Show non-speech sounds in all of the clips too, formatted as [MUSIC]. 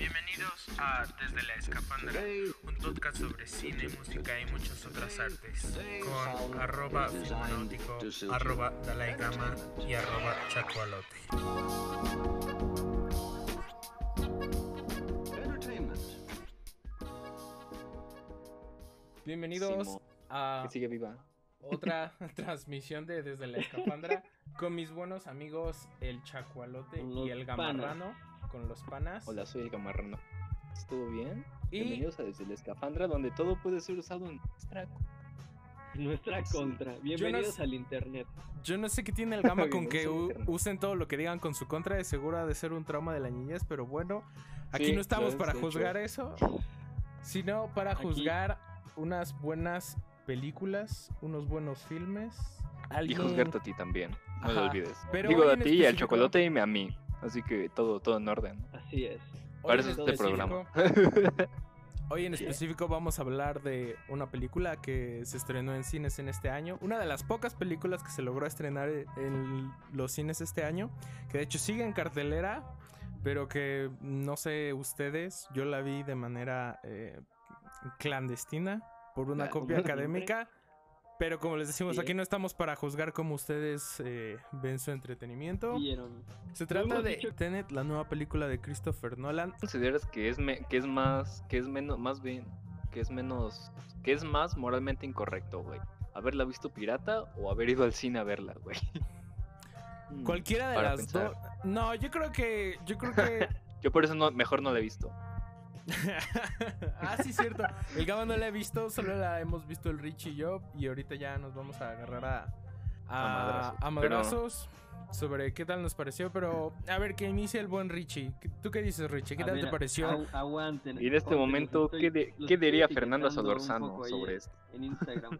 Bienvenidos a Desde la Escafandra, un podcast sobre cine, música y muchas otras artes, con arroba filmonáutico, arroba Dalai Gama y arroba Chacualote. Bienvenidos Simo. a Que sigue viva. otra [LAUGHS] transmisión de Desde la Escafandra con mis buenos amigos el Chacualote y el Gamarrano, con los panas. Hola, soy el camarrano. ¿Estuvo bien? Y- Bienvenidos a Desde la Escafandra, donde todo puede ser usado en nuestra... Nuestra Sí. contra. Bienvenidos sé- al internet. Yo no sé qué tiene el [LAUGHS] Gama con que al usen todo lo que digan con su contra, de seguro ha de ser un trauma de la niñez, pero bueno, aquí Sí, no estamos lo es, para hecho. juzgar eso, sino para Aquí- juzgar unas buenas películas, unos buenos filmes. Y juzgarte a ti también, no lo Ajá. olvides. Pero Digo a ti, al específico- chocolate y a mí. Así que todo, todo en orden. Así es. Hoy Para en eso es este específico- programa. [LAUGHS] Hoy en específico vamos a hablar de una película que se estrenó en cines en este año. Una de las pocas películas que se logró estrenar en los cines este año. Que de hecho sigue en cartelera. Pero que no sé ustedes, yo la vi de manera eh, clandestina por una copia [LAUGHS] académica. Pero como les decimos, Sí. aquí no estamos para juzgar cómo ustedes eh, ven su entretenimiento. Vieron. Se trata de dicho- Tenet, la nueva película de Christopher Nolan. ¿Consideras que es, me- que es más, que es menos, más bien, que es menos, que es más moralmente incorrecto, güey? ¿Haberla visto pirata o haber ido al cine a verla, güey? Cualquiera de para las dos. No, yo creo que. Yo creo que. [LAUGHS] Yo por eso no, mejor no la he visto. [LAUGHS] ah, sí, cierto. El Gama no la he visto, solo la hemos visto el Rich y yo. Y ahorita ya nos vamos a agarrar a. A, A madrazos. a madrazos sobre qué tal nos pareció. Pero, a ver, que inicie el buen Richie. ¿Tú qué dices, Richie? ¿Qué A tal ver, te pareció? agu- aguanten. Y en este momento, ¿qué, de- qué diría un Solorzano sobre esto? En Instagram.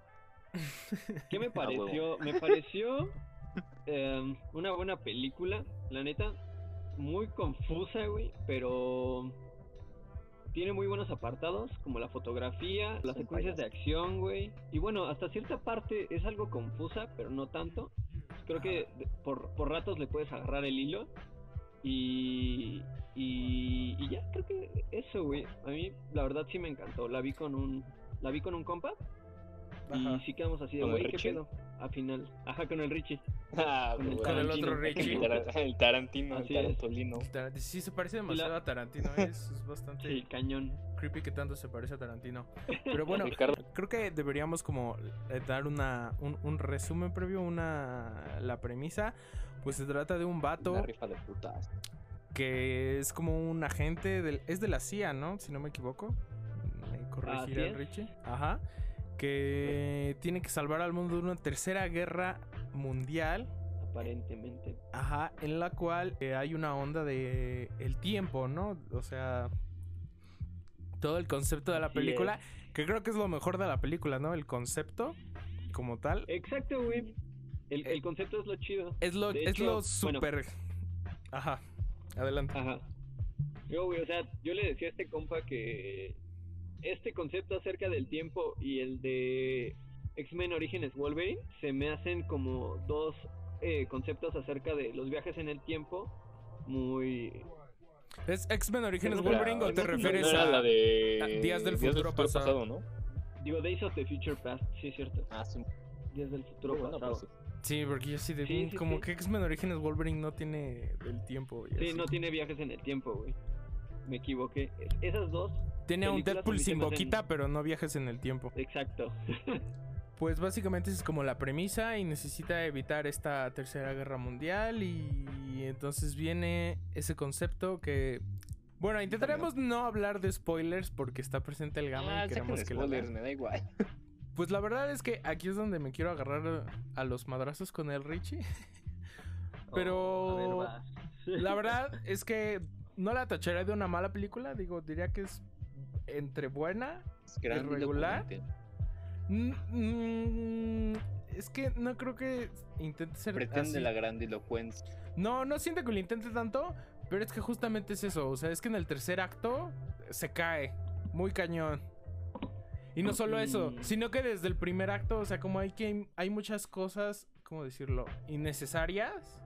[LAUGHS] ¿Qué me huevo. pareció? Me pareció em, una buena película, la neta. Muy confusa, güey, pero tiene muy buenos apartados, como la fotografía, las secuencias de acción, güey. Y bueno, hasta cierta parte es algo confusa, pero no tanto. Creo que por, por ratos le puedes agarrar el hilo. Y, y, y ya, creo que eso, güey. A mí, la verdad, sí me encantó. La vi con un, la vi con un compa. Ajá. Y sí quedamos así de, ¿Con el güey, ¿qué pedo? Al final. Ajá, con el Richie. Ah, Con el. Con otro Richie. El, Tara- el Tarantino, el Así. Tarantolino. Tarant- Sí, se parece demasiado la- a Tarantino. Es, es bastante Sí, cañón. creepy que tanto se parece a Tarantino. Pero bueno, [LAUGHS] creo que deberíamos como eh, dar una, un, un resumen previo, una la premisa. Pues se trata de un vato Una rifa de putas. que es como un agente del, es de la CIA, ¿no? Si no me equivoco. Me corregirá es. Richie. Ajá. Que tiene que salvar al mundo de una tercera guerra mundial. Aparentemente. Ajá, en la cual eh, hay una onda de el tiempo, ¿no? O sea, todo el concepto de la Así película, que creo que es lo mejor de la película, ¿no? El concepto como tal. Exacto, güey. El, Eh, el concepto es lo chido. Es lo, de es hecho, lo bueno. súper... Ajá, adelante. Ajá. Yo, güey, o sea, yo le decía a este compa que este concepto acerca del tiempo y el de X-Men Orígenes Wolverine se me hacen como dos eh, conceptos acerca de los viajes en el tiempo muy... ¿Es X-Men Orígenes Wolverine o te refieres a... la de a Días del Futuro Pasado. ¿no? Digo, Days of the Future Past, sí es cierto. Ah, sí. Días del futuro Bueno, pasado. pues, Sí, porque yo sí de... Sí, sí, como sí. que X-Men Orígenes Wolverine no tiene el tiempo. y Sí, así. no tiene viajes en el tiempo, güey. Me equivoqué. Es- Esas dos, Tiene a un Deadpool sin boquita, pero no viajes en el tiempo. exacto. [LAUGHS] Pues básicamente es como la premisa y necesita evitar esta tercera guerra mundial y entonces viene ese concepto que... Bueno, intentaremos no hablar de spoilers porque está presente el gamma Ah, y queremos que spoilers, me da igual. [LAUGHS] Pues la verdad es que aquí es donde me quiero agarrar a los madrazos con el Richie. [LAUGHS] Pero- Oh, ver. [LAUGHS] La verdad es que no la tacharía de una mala película, digo, diría que es entre buena Es y ¿Irregular? Mm, mm, es que no creo que intente ser Pretende así. la grandilocuencia. No, no siento que lo intente tanto, pero es que justamente es eso. O sea, es que en el tercer acto se cae muy cañón. Y no solo eso, sino que desde el primer acto, o sea, como hay que hay muchas cosas, ¿cómo decirlo? Innecesarias.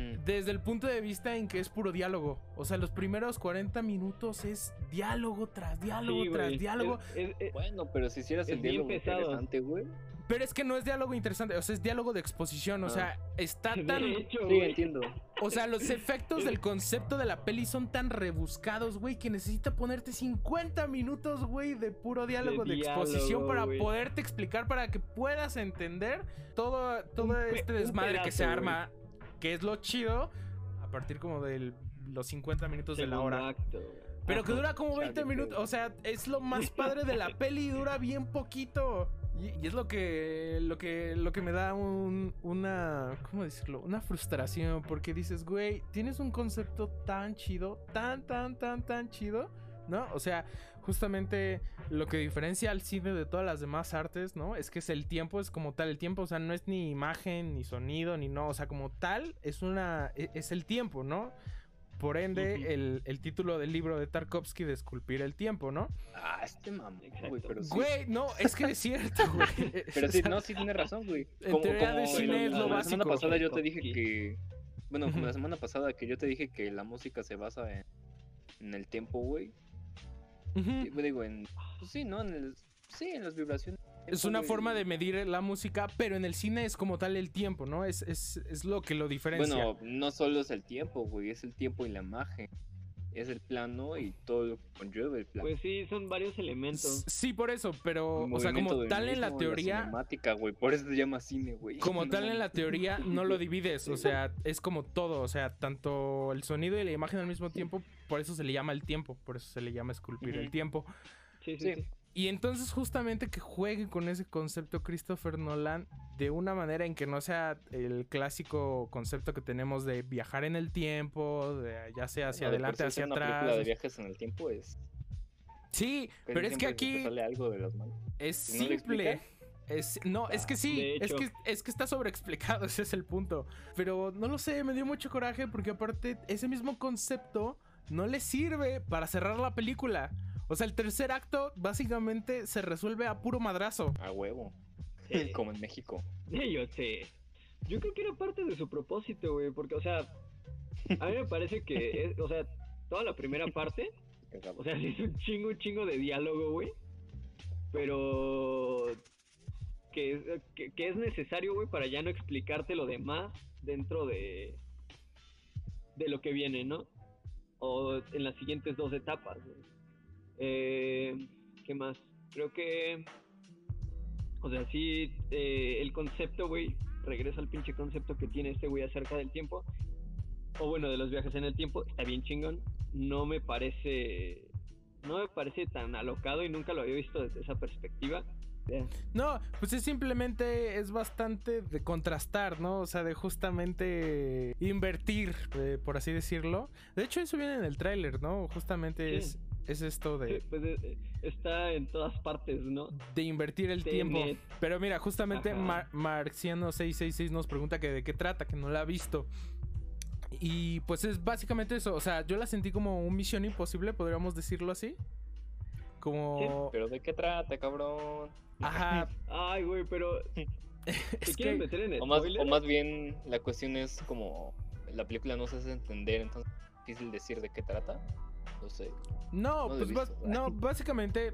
Mm. desde el punto de vista en que es puro diálogo. O sea, los primeros 40 minutos es diálogo tras diálogo Sí, tras diálogo. Es- es- es- Bueno, pero si hicieras el bien diálogo pesado. interesante, güey. Pero es que no es diálogo interesante, o sea, es diálogo de exposición. O Ah. sea, está tan. hecho, Sí, entiendo. O sea, los efectos del [LAUGHS] concepto de la peli son tan rebuscados, güey, que necesita ponerte 50 minutos, güey, de puro diálogo de, diálogo, exposición para poderte explicar, para que puedas entender todo, todo Un este desmadre que se arma, que es lo chido, a partir como de los 50 minutos de la hora. acto. Pero que dura como 20 Chale, minutos. O sea, es lo más padre de la [LAUGHS] peli y dura bien poquito. Y, y es lo que, lo que, lo que me da un, una, ¿cómo decirlo? Una frustración. Porque dices, güey, tienes un concepto tan chido, tan, tan, tan, tan chido, ¿no? O sea, justamente lo que diferencia al cine de todas las demás artes, ¿no? Es que es el tiempo, es como tal el tiempo, o sea, no es ni imagen, ni sonido, ni no, o sea, como tal, es una, e- es el tiempo, ¿no? Por ende, el, el título del libro de Tarkovsky de Esculpir el tiempo, ¿no? Ah, este mamón, güey, pero sí. Güey, no, es que es cierto, güey. [LAUGHS] Pero sí, no, sí tiene razón, güey. [LAUGHS] en teoría de cine es la, lo la semana básico. pasada yo te dije que... Bueno, como la semana pasada que yo te dije que la música se basa en, en el tiempo, güey. Digo, en... Pues sí, ¿no? En el, sí, en las vibraciones. Es una forma de medir la música, pero en el cine es como tal el tiempo, ¿no? Es, es, es lo que lo diferencia. Bueno, no solo es el tiempo, güey, es el tiempo y la imagen. Es el plano y todo lo que conlleva el plano. Pues sí, son varios elementos. Sí, por eso, pero, El o sea, como tal en la teoría, güey, por eso se llama cine, güey. como No tal en la teoría no lo divides, o sea, es como todo, o sea, tanto el sonido y la imagen al mismo tiempo, por eso se le llama el tiempo, por eso se le llama esculpir el tiempo. Sí, sí, Sí. sí. Y entonces justamente que juegue con ese concepto Christopher Nolan de una manera en que no sea el clásico concepto que tenemos de viajar en el tiempo, de ya sea hacia No, adelante, sí hacia una película de atrás. viajes en el tiempo es. Sí, pero es que aquí sale algo de las manos. es si no simple. explicas. Es, no, es que sí, de es que, es que está sobreexplicado, [LAUGHS] ese es el punto. Pero no lo sé, me dio mucho coraje porque aparte ese mismo concepto no le sirve para cerrar la película. O sea, el tercer acto básicamente se resuelve a puro madrazo. A huevo. Sí. Como en México. Sí, yo sé. Yo creo que era parte de su propósito, güey, porque, o sea, a mí me parece que, es- o sea, toda la primera parte, o sea, es un chingo, un chingo de diálogo, güey, pero que, es- que, que es necesario, güey, para ya no explicarte lo demás dentro de, de lo que viene, ¿no? O en las siguientes dos etapas, güey. Eh, ¿Qué más? Creo que... O sea, sí, eh, el concepto, güey, regresa al pinche concepto que tiene este güey acerca del tiempo. O bueno, de los viajes en el tiempo, está bien chingón. No me parece. No me parece tan alocado y nunca lo había visto desde esa perspectiva. No, pues es simplemente es bastante de contrastar, ¿no? O sea, de justamente invertir, eh, por así decirlo. De hecho, eso viene en el tráiler, ¿no? Justamente Sí. es, es esto de, [LAUGHS] Pues eh, está en todas partes, ¿no? de invertir el Tenet. tiempo. Pero mira, justamente. Mar- Marxiano666 nos pregunta que de qué trata, que no la ha visto. Y pues es básicamente eso. O sea, yo la sentí como un misión imposible, podríamos decirlo así. Como. Pero ¿de qué trata, cabrón? Ajá. [LAUGHS] Ay, güey, pero. [LAUGHS] Es ¿Te quieren que. meter en O más, o más bien la cuestión es como la película no se hace entender, entonces es difícil decir de qué trata. No sé. No, pues visto. no, básicamente,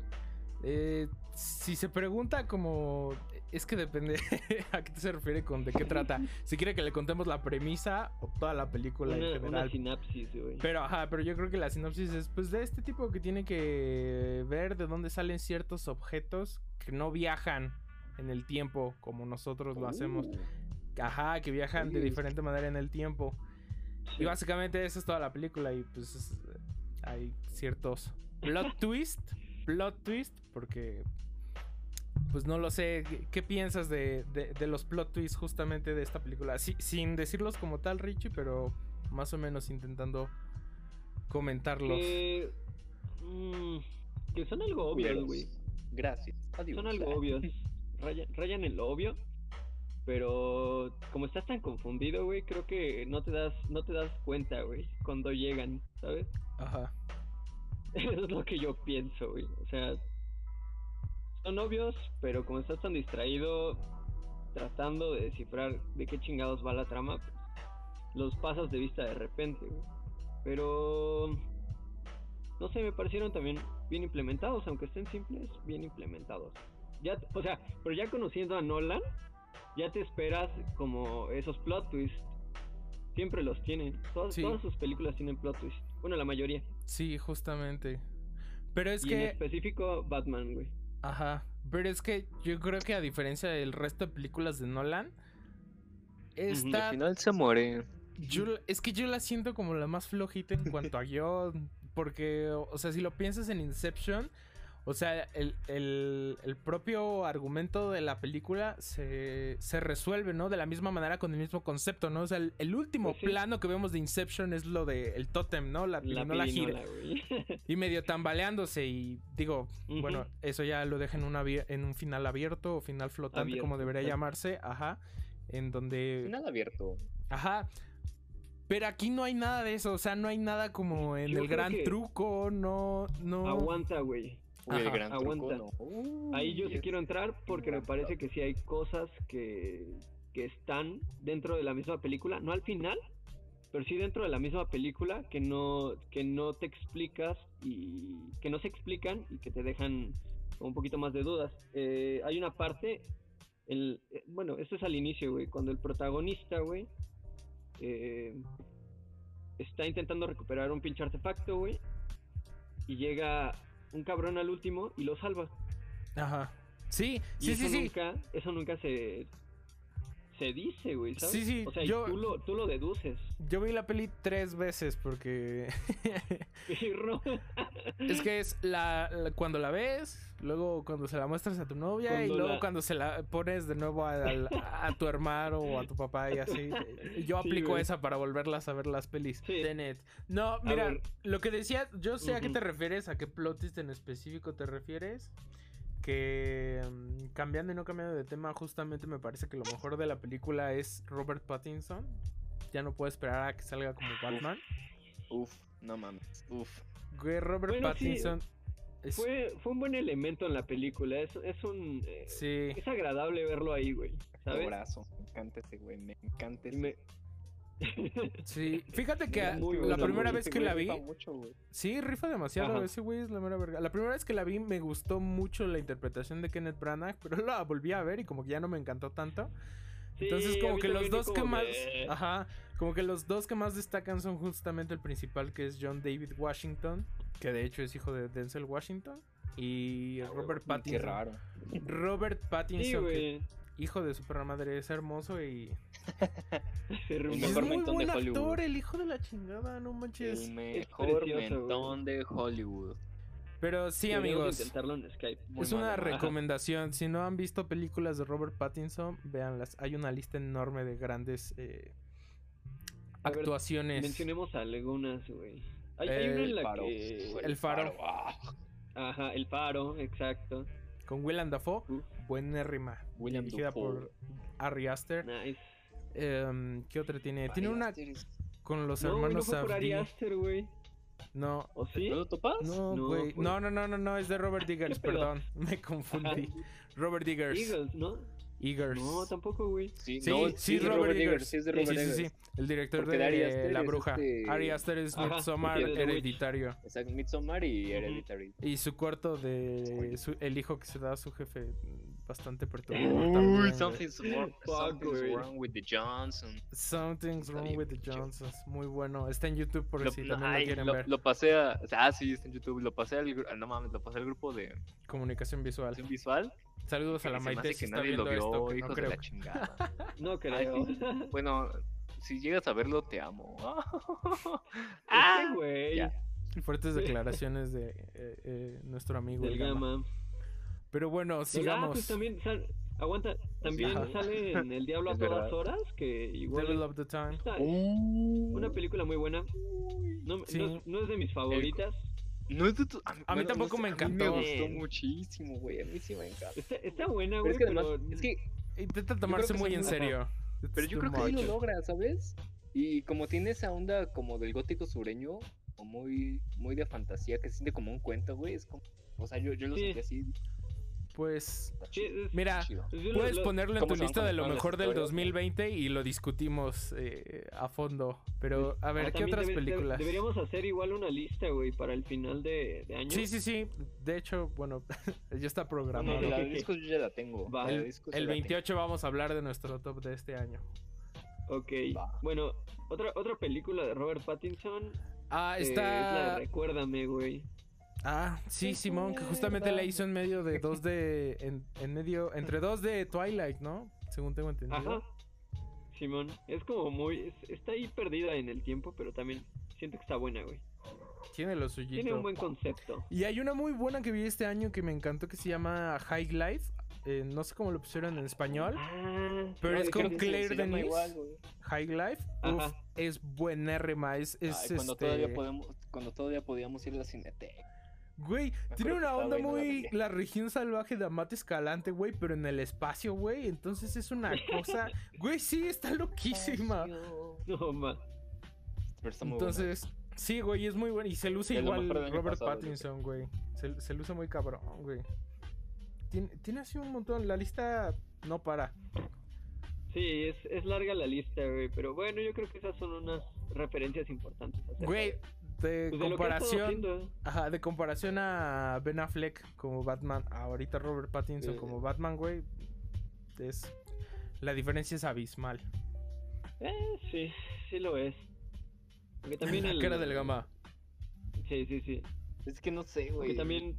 eh, si se pregunta como, es que depende [LAUGHS] a qué se refiere con de qué trata. Si quiere que le contemos la premisa o toda la película una, en una general. sinapsis, güey. Pero ajá, pero yo creo que la sinopsis es pues de este tipo que tiene que ver de dónde salen ciertos objetos que no viajan en el tiempo como nosotros lo hacemos. Uh, Ajá, que viajan de diferente manera en el tiempo. Sí. Y básicamente esa es toda la película y pues es- hay ciertos plot [LAUGHS] twist, plot twist, porque pues no lo sé, ¿qué, qué piensas de, de- de los plot twists justamente de esta película? Sí, sin decirlos como tal, Richie, pero más o menos intentando comentarlos. Que, mm, que son algo obvios, güey. Gracias. Adiós. Son algo obvios. Rayan, rayan en lo obvio. Pero como estás tan confundido, güey, creo que no te das, no te das cuenta, güey, cuando llegan, ¿sabes? Ajá. [LAUGHS] Eso es lo que yo pienso, güey. O sea, son obvios, pero como estás tan distraído tratando de descifrar de qué chingados va la trama, pues, los pasas de vista de repente, güey. Pero no sé, me parecieron también bien implementados, aunque estén simples, bien implementados. Ya, o sea, pero ya conociendo a Nolan, ya te esperas como esos plot twists. Siempre los tienen. Todas, Sí. todas sus películas tienen plot twists. Bueno, la mayoría. Sí, justamente. Pero es y en que, específico Batman, güey. ajá, pero es que yo creo que a diferencia del resto de películas de Nolan, esta Al final se muere. Yo, es que yo la siento como la más flojita en cuanto a guion. Porque, o sea, si lo piensas en Inception, o sea, el, el- el propio argumento de la película se, se resuelve, ¿no? De la misma manera con el mismo concepto, ¿no? O sea, el, el último Pues sí. plano que vemos de Inception es lo de el tótem, ¿no? La, La pirinola gira. pirinola, güey. Y medio tambaleándose y digo, bueno, eso ya lo deja en, una en un final abierto o final flotante, como debería llamarse, ajá. En donde... Final abierto. Ajá. Pero aquí no hay nada de eso, o sea, no hay nada como en Yo el gran que- truco, no, no. Aguanta, güey. Uy, el Ajá, gran truco, aguanta. no. Uy, Ahí yo sí quiero entrar porque me parece que sí hay cosas que, que están dentro de la misma película, no al final, pero sí dentro de la misma película que no, que no te explicas y que no se explican y que te dejan con un poquito más de dudas. Eh, hay una parte, el, eh, bueno, esto es al inicio, güey, cuando el protagonista, güey, eh, está intentando recuperar un pinche artefacto, güey, y llega un cabrón al último y lo salva. Ajá. Sí, Y sí, eso sí, sí. nunca, eso nunca se se dice, güey, ¿sabes? Sí, sí, O sea, y yo- tú lo, tú lo deduces. Yo vi la peli tres veces porque [LAUGHS] [LAUGHS] es que es la, la- cuando la ves, luego cuando se la muestras a tu novia y luego la- cuando se la pones de nuevo a, tu hermano o a tu papá y así. [LAUGHS] Yo aplico esa para volverlas a ver las pelis. Sí. Tenet. No, mira, lo que decía, yo sé a qué te refieres, a qué plot twist en específico te refieres. Que mm, cambiando y no cambiando de tema, justamente me parece que lo mejor de la película es Robert Pattinson. Ya no puedo esperar a que salga como Batman. Uf, no mames. Uf. Güey, Robert Bueno, sí, Pattinson es- Fue, fue un buen elemento en la película. Es, es un. eh, Sí. Es agradable verlo ahí, güey. ¿Sabes? Abrazo. Me encanta ese güey. Me encanta Y ese. me- Sí, fíjate que la primera vez que la vi, rifa mucho, güey. sí, rifa demasiado, Ajá. ese güey es la mera verga. La primera vez que la vi me gustó mucho la interpretación de Kenneth Branagh, [LAUGHS] pero la volví a ver y como que ya no me encantó tanto. Entonces Sí, como que los dos que más, de- ajá, como que los dos que más destacan son justamente el principal que es John David Washington, que de hecho es hijo de Denzel Washington y Robert Qué Pattinson. raro. Robert Sí, Pattinson, que. Hijo de su perra madre, es hermoso y [LAUGHS] El rumba. es mejor muy mentón de buen Hollywood. actor, el hijo de la chingada, no manches. El mejor mentón de Hollywood. Pero sí, amigos. intentarlo en Skype. Muy Es una malo. recomendación. Si no han visto películas de Robert Pattinson, véanlas. Hay una lista enorme de grandes eh, ver, actuaciones. Mencionemos algunas, güey. Hay, hay una El en la Faro. que. El Faro. Ajá, el faro, exacto. Con Willem Dafoe, Uf, buenérrima. William dirigida Dafoe. por Ari Aster. nice. Em, ¿Qué otra tiene? Tiene una con los No, no hermanos fue por Ari Safdie. Aster, güey. No, ¿O sí? ¿No lo topas? no, No, güey. No, no, no, no, no, es de Robert [LAUGHS] Diggers, perdón. Me confundí. Robert Diggers. Eagles, ¿no? Eagers. No, tampoco, güey. Sí, Sí, no, sí, es de Robert, Eggers. Sí, es de Sí, Robert sí, sí, Eggers. sí. El director Porque de La Bruja. este- Ari Aster es Ajá, Midsommar sí. Hereditario. Exacto, Midsommar y Hereditary. Y su corto de su- el hijo que se da a su jefe, bastante perturbador. Uy, también, güey. something's, wrong, something's güey. wrong with the Johnson. Something's wrong with the. Johnsons. Muy bueno. Está en YouTube por Lo, si también ay, lo quieren lo- ver. lo pasé a. o sea, Ah, sí, está en YouTube. Lo pasé al. gru- No mames, lo pasé al grupo de Comunicación visual. visual. Saludos a la Maite si que está nadie viendo lo vio, esto, que no creo. de la chingada. [LAUGHS] No creo. bueno, si llegas a verlo, te amo. [LAUGHS] Este güey. ya. Fuertes [LAUGHS] declaraciones de eh, eh, nuestro amigo Del el Gama. Gama. Pero bueno, Ah, sigamos. pues también sal- aguanta, también sale en El Diablo a [LAUGHS] Es todas verdad. horas, que igual Devil es of the Time. está- Uh. una película muy buena. No, Sí. no, no es de mis favoritas. No es de tu- A mí tampoco me A mí encantó. me gustó muchísimo, güey. A mí sí me encanta. Está, está buena, Pero güey, es que pero, además, es que Intenta tomarse que muy en serio. Pero yo creo que sí lo much. logra, ¿sabes? Y como tiene esa onda como del gótico sureño, o muy, muy de fantasía, que se siente como un cuento, güey, es como... O sea, yo, yo lo Sí. sentí así. Pues Sí, es- Mira, puedes lo- ponerlo en tu lista de lo mejor del historias, 2020 y lo discutimos eh, a fondo. Pero a ver, Ah, ¿qué otras películas? deberíamos hacer igual una lista, güey, para el final de, de año. Sí, sí, sí. De hecho, bueno, [LAUGHS] ya está No, programado. la de discos yo ya la tengo. Va. la de El, discos ya el la tengo. 28 vamos a hablar de nuestro top de este año. Ok. Va. Bueno, otra otra película de Robert Pattinson Ah, eh, es la está. de Recuérdame, güey. Ah, sí, Simón, que justamente la hizo en medio de dos de. En, en medio. Entre dos de Twilight, ¿no? Según tengo entendido. Ajá. Simón, es como muy es- está ahí perdida en el tiempo, pero también siento que está buena, güey. Tiene lo suyito. Tiene un buen concepto. Y hay una muy buena que vi este año que me encantó que se llama High Life. Eh, no sé cómo lo pusieron en español. Ah, Pero es con Claire se Denis. igual. High Life. Uf, es buenérrima. Es, es Ay, cuando, este... todavía podemos, cuando todavía podíamos ir a la cineteca. Güey, tiene una onda muy la región salvaje de Amate Escalante, güey, pero en el espacio, güey. Entonces es una cosa. [LAUGHS] Güey, sí, está loquísima. No, ma. Pero está muy buena. Entonces, sí, güey, es muy bueno. Y se luce Es igual Robert pasado, Pattinson, güey. Se, se luce muy cabrón, güey. Tiene, tiene así un montón. La lista no para. Sí, es, es larga la lista, güey, pero bueno, yo creo que esas son unas referencias importantes. Güey, de- pues, comparación. Ajá, de comparación a Ben Affleck como Batman, ahorita Robert Pattinson Eh. como Batman, güey. Es. La diferencia es abismal. Eh, sí, sí lo es. Porque también La el... cara del gama. Sí, sí, sí. Es que no sé, Porque güey. también...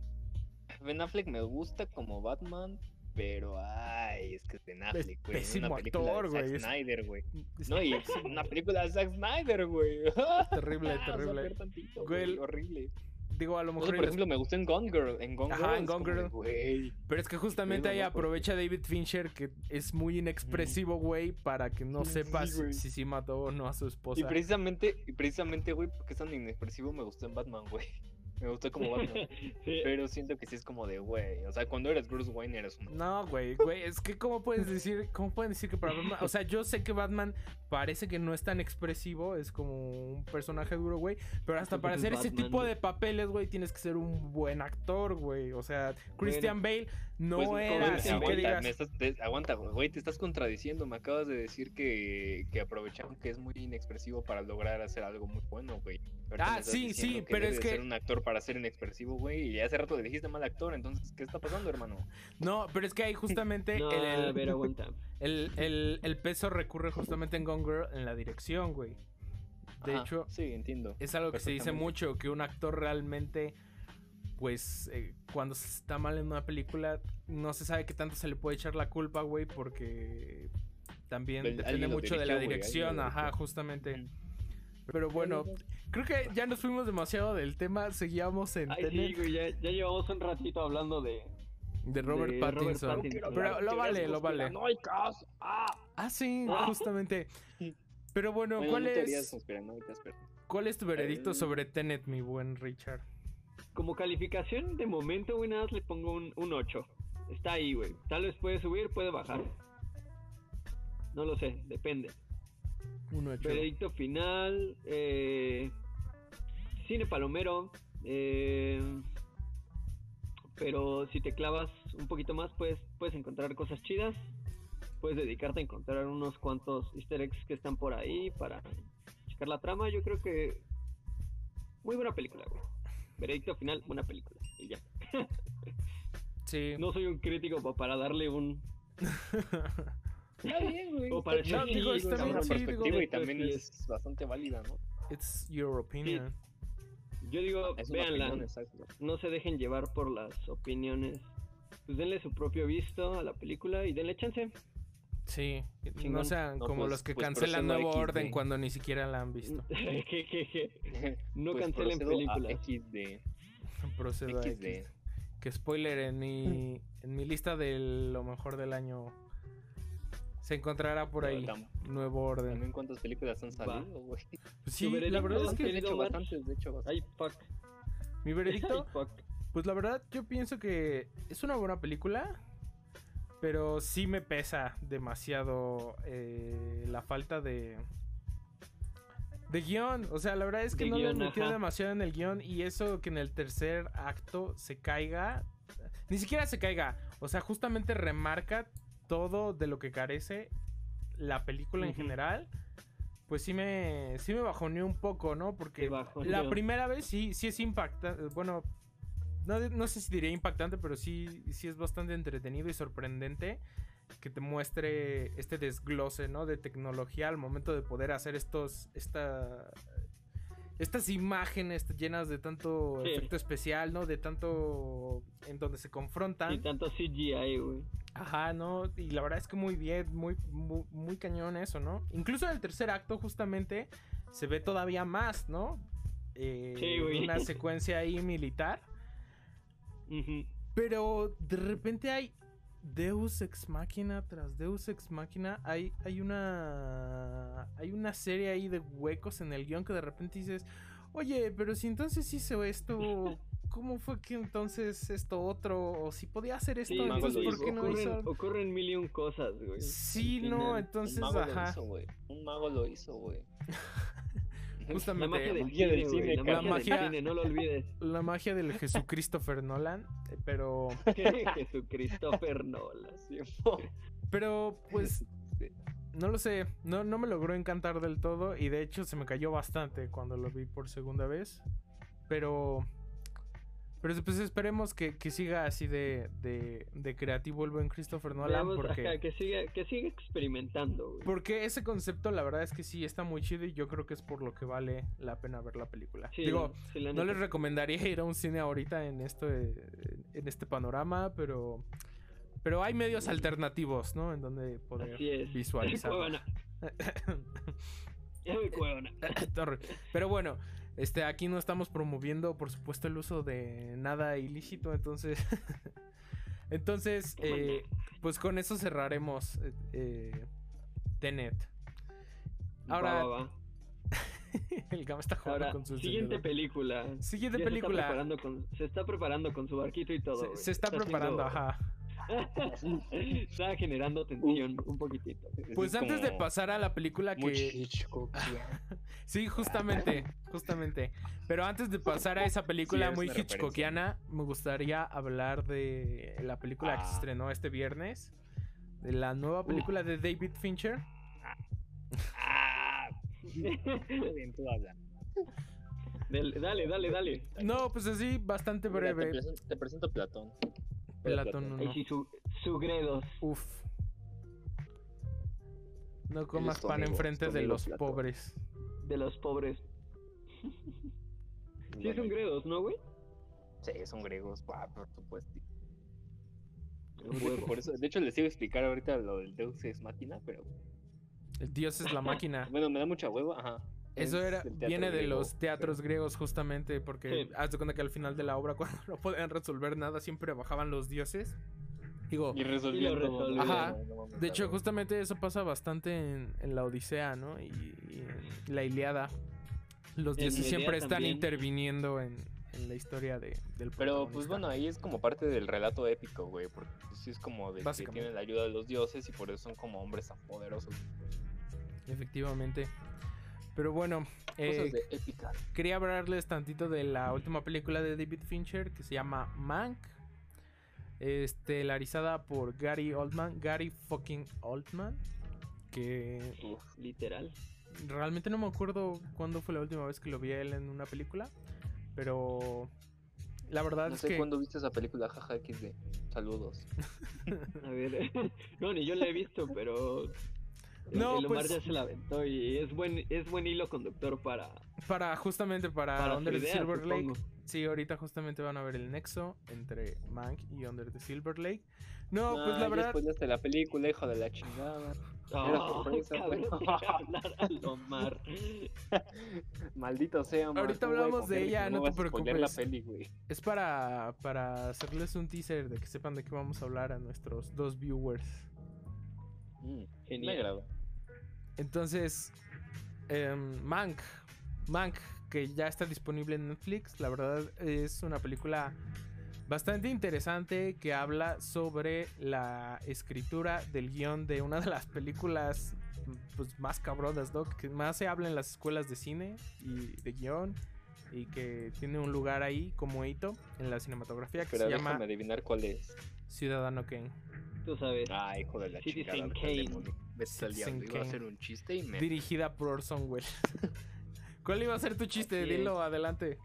Ben Affleck me gusta como Batman, pero ay, es que es Ben Affleck, güey. pésimo Una película actor, de Zack güey, es- Snyder, güey. Es No, y es una película de Zack Snyder, güey. [LAUGHS] terrible, [LAUGHS] Vas a terrible. tantito, Güey, güey, horrible. Digo, a lo No, mejor. por ejemplo, me gusta en Gone Girl. En Gone Ajá, Girl. en es Gone Girl. Güey. Pero es que justamente ahí aprovecha David Fincher, que es muy inexpresivo, güey, para que no Sí, sepas si sí mató o no a su Y esposa. precisamente, y precisamente, güey, porque es tan inexpresivo, me gustó en Batman, güey. Me gustó como Batman. [LAUGHS] sí, pero siento que sí es como de, güey. O sea, cuando eres Bruce Wayne eres un. No, güey, güey, es que cómo puedes [LAUGHS] decir, cómo pueden decir que para Batman, o sea, yo sé que Batman parece que no es tan expresivo, es como un personaje duro, güey, pero hasta para hacer ese tipo de papeles, güey, tienes que ser un buen actor, güey, o sea, Christian Bale no Pues, era güey, así que aguanta, digas, me estás- te- aguanta, güey, te estás contradiciendo. Me acabas de decir que, que aprovecharon que es muy inexpresivo para lograr hacer algo muy bueno, güey. Ahorita Ah, sí, sí, pero es que- ser un actor para ser inexpresivo, güey. Y hace rato le dijiste mal actor, entonces, ¿qué está pasando, hermano? no, pero es que ahí justamente [LAUGHS] No, el, el- a ver, aguanta. [LAUGHS] el- el- el peso recurre justamente en Gone Girl en la dirección, güey. De Ajá, hecho, sí, entiendo. es algo que se dice mucho, que un actor realmente, pues, eh, cuando se está mal en una película, no se sabe qué tanto se le puede echar la culpa, güey, porque también depende mucho de la dirección, ajá, justamente. Pero bueno, creo que ya nos fuimos demasiado del tema, seguíamos en Ay, sí, güey, ya, ya llevamos un ratito hablando de... de Robert de Robert Pattinson. Pero lo vale, lo vale. Ah. Ah, sí, Ah. justamente. Pero bueno, Bueno, ¿cuál es, ¿cuál es tu veredicto Eh. sobre Tenet, mi buen Richard? Como calificación de momento, güey, nada más le pongo un, un 8. Está ahí, güey. Tal vez puede subir, puede bajar. No lo sé, depende. Un ocho. Veredicto final. Eh, cine palomero. eh, pero si te clavas un poquito más, puedes, puedes encontrar cosas chidas. Puedes dedicarte a encontrar unos cuantos easter eggs que están por ahí para checar la trama. Yo creo que. Muy buena película, güey. Veredicto final, buena película. Y ya. [LAUGHS] Sí. No soy un crítico pa- para darle un. Está bien, güey. [LAUGHS] O para chido, digo, está es bien, una sí, perspectiva digo, y también sí, es bastante válida, ¿no? It's your opinion. Yo digo, Es véanla. opinión, no se dejen llevar por las opiniones. Pues denle su propio visto a la película y denle chance. Sí. No Chingón. sean No, como pues- los que pues cancelan Nuevo XD. Orden cuando ni siquiera la han visto. [LAUGHS] [LAUGHS] No Pues cancelen películas. XD. Procedo a XD. [LAUGHS] Que spoiler en mi, en mi lista de lo mejor del año se encontrará por ahí tam- Nuevo Orden. También cuántas películas han salido, güey. Pues sí, la verdad es que querido hecho, bastantes, de hecho. Ay, fuck. mi veredicto, Ay, fuck. pues la verdad yo pienso que es una buena película, pero sí me pesa demasiado eh, la falta de de guion. O sea, la verdad es que De no le ajá. demasiado en el guion y eso que en el tercer acto se caiga Ni siquiera se caiga. O sea, justamente remarca todo de lo que carece la película en general. Pues sí me, sí me bajoneó un poco, ¿no? Porque la primera vez sí, sí es impactante. Bueno, no, no sé si diría impactante, pero sí, sí es bastante entretenido y sorprendente que te muestre este desglose, ¿no? De tecnología al momento de poder hacer estos, esta, estas imágenes llenas de tanto Sí. efecto especial, ¿no? De tanto en donde se confrontan. Y tanto CGI, güey. Ajá, ¿no? Y la verdad es que muy bien, muy, muy, muy cañón eso, ¿no? Incluso en el tercer acto, justamente, se ve todavía más, ¿no? Eh, Sí, güey. Una [LAUGHS] secuencia ahí militar. Ujú. Pero de repente hay Deus Ex Máquina tras Deus Ex Máquina. Hay, hay una. Hay una serie ahí de huecos en el guion que de repente dices. Oye, pero si entonces hizo esto. ¿Cómo fue que entonces esto otro? O si podía hacer esto, Sí, entonces lo ¿por hizo. qué no ocurren, hizo? ocurren mil y un cosas, güey. Sí, al no, final. entonces, un mago lo ajá. hizo, güey. Un mago lo hizo, güey. [LAUGHS] La Justamente. magia del magia del cine, cine, la la magia, del cine, no lo olvides. La magia del Jesucristopher Nolan. eh, Pero. [LAUGHS] Jesucristopher Nolan. Pero, pues. No lo sé, no, no me logró encantar del todo y de hecho se me cayó bastante cuando lo vi por segunda vez. Pero... Pero pues esperemos que, que siga así de, de, de creativo el buen Christopher Nolan Veamos, porque... ajá, que siga, que siga experimentando, güey. Porque ese concepto la verdad es que sí está muy chido y yo creo que es por lo que vale la pena ver la película. Sí, Digo, sí, la no les recomendaría [LAUGHS] ir a un cine ahorita en esto en este panorama, pero pero hay medios alternativos, ¿no? En donde poder visualizar. [LAUGHS] Cuevana. [LAUGHS] Torre. Pero bueno, este, aquí no estamos promoviendo, por supuesto, el uso de nada ilícito, entonces. [LAUGHS] entonces, eh, pues con eso cerraremos eh, Tenet. Ahora, Va, va, va. [LAUGHS] el Gama está jugando Ahora, con su siguiente película. Siguiente Ya se está, película. con, se está preparando con su barquito y todo. Se, está preparando, haciendo- ajá. [LAUGHS] está generando tensión un poquitito. Pues Es antes de pasar a la película muy que. [LAUGHS] Sí, justamente, justamente. Pero antes de pasar a esa película Sí, muy referencia. hitchcockiana, me gustaría hablar de la película que se Ah. estrenó este viernes. De la nueva película de David Fincher. Ah, [LAUGHS] bien, tú dale, dale, dale. No, pues así, bastante Mira, Te breve. presento, te presento a Platón. Platón, no, Ahí no. sí, su, su gredos. Uf. No comas pan amigo, enfrente es de los Platón. pobres. De los pobres. [LAUGHS] Sí, son gredos, ¿no, güey? Sí, son griegos, guau, por supuesto. Un huevo. Por eso, de hecho, les iba a explicar ahorita lo del Deus Ex Machina, pero El dios es la máquina. [LAUGHS] bueno, me da mucha hueva, ajá. Eso Es era, viene de griego, los teatros griegos justamente porque Sí. haz de cuenta que al final de la obra [LAUGHS] cuando no podían resolver nada siempre bajaban los dioses. Digo, Y resolvían todo. Ajá. De hecho justamente eso pasa bastante en, en la Odisea, ¿no? Y, y en la Iliada. Los dioses siempre están también. interviniendo en, en la historia de, del Pero pues bueno, ahí es como parte del relato épico, güey, porque pues, sí es como de que Básicamente. tienen la ayuda de los dioses y por eso son como hombres tan poderosos. Efectivamente. Pero bueno, eh, Cosas de épica. quería hablarles tantito de la última película de David Fincher que se llama Mank. Estelarizada por Gary Oldman. Gary fucking Oldman. Que Uf. Literal. realmente no me acuerdo cuándo fue la última vez que lo vi a él en una película. Pero la verdad No es sé que cuándo viste esa película, jaja XD. Saludos. [LAUGHS] A ver. [LAUGHS] no, ni yo la he visto, pero. No, el Omar pues- ya se la aventó y es buen, es buen hilo conductor para, para justamente para, para Under the idea, Silver Lake. supongo. Sí, ahorita justamente van a ver el nexo entre Mank y Under the Silver Lake. No, pues Ah, la ya verdad. spoileaste la película, hijo de la chingada. Oh, [LAUGHS] hablar Omar. [LAUGHS] Maldito sea, man. Ahorita ¿cómo voy a hablamos de ella, no me te preocupes. la peli, güey? Es para, para hacerles un teaser de que sepan de qué vamos a hablar a nuestros dos viewers. Mm, me Genial. agrada. Entonces, em, Mank. Mank, que ya está disponible en Netflix. La verdad es una película bastante interesante que habla sobre la escritura del guion de una de las películas pues, más cabronas, ¿no? Que más se habla en las escuelas de cine y de guion y que tiene un lugar ahí como hito en la cinematografía que Pero se llama adivinar cuál es. Ciudadano Kane. Tú sabes. Ah, hijo de la Citizen Kane. Vete al Citizen diablo. Iba a Kane. hacer un chiste y me. Dirigida por Orson Welles. [LAUGHS] ¿Cuál iba a ser tu chiste? Así es. Dilo adelante.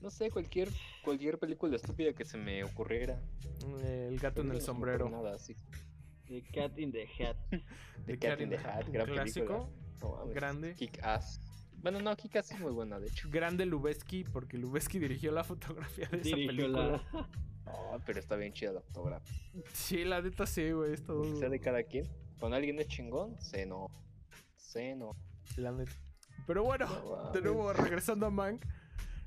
No sé, cualquier, cualquier película estúpida que se me ocurriera. El gato en el sombrero. Nada así. The Cat in the Hat. The Cat in the Hat, gran clásico, película. No mames, grande. Kick Ass. Bueno, no, Kick Ass es muy buena, de hecho. grande Lubeski, porque Lubeski [LAUGHS] dirigió la fotografía de esa película. la. No, pero está bien chida la fotografía. Sí, la neta sí, güey, es todo. Que sea de cada quien. Cuando alguien es chingón, se no. Se no. La neta. Pero bueno, No de nuevo, regresando a Mank.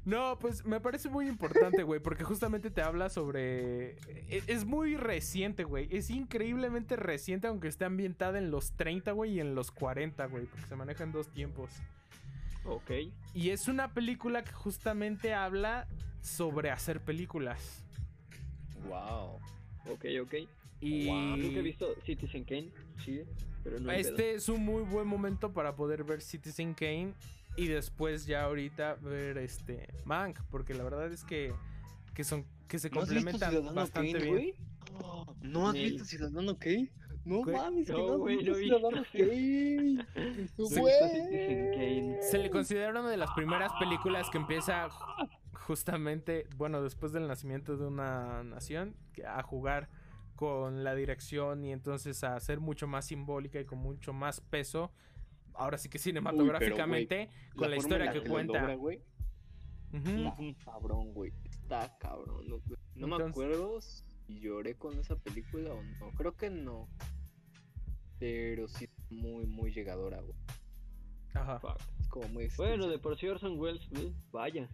No, pues me parece muy importante, güey, porque justamente te habla sobre... e- Es muy reciente, güey. Es increíblemente reciente, aunque esté ambientada en los 30, güey, y en los 40, güey, porque se manejan dos tiempos. Ok. Y es una película que justamente habla sobre hacer películas. Wow. Ok, ok. Y Guau, Nunca he visto Citizen Kane. Sí, pero no. este es un muy buen momento para poder ver Citizen Kane y después ya ahorita ver este Mank, porque la verdad es que, que son que se ¿No has visto complementan Ciudadano bastante Kane, bien. ¿No has Nel. visto Ciudadano Kane? No Güey, mames, que no, [LAUGHS] güey, visto no Kane. Se le considera una de las primeras películas que empieza ju- justamente, bueno, después del nacimiento de una nación, que- a jugar con la dirección y entonces a ser mucho más simbólica y con mucho más peso. Ahora sí que cinematográficamente, con la, historia que cuenta. Está Ujú. cabrón, güey. Está cabrón. No, no me acuerdo si lloré con esa película o no. Creo que no. Pero sí muy, muy llegadora, güey. Ajá. Fuck. Es como muy Bueno, de por sí Orson Welles, eh, vaya.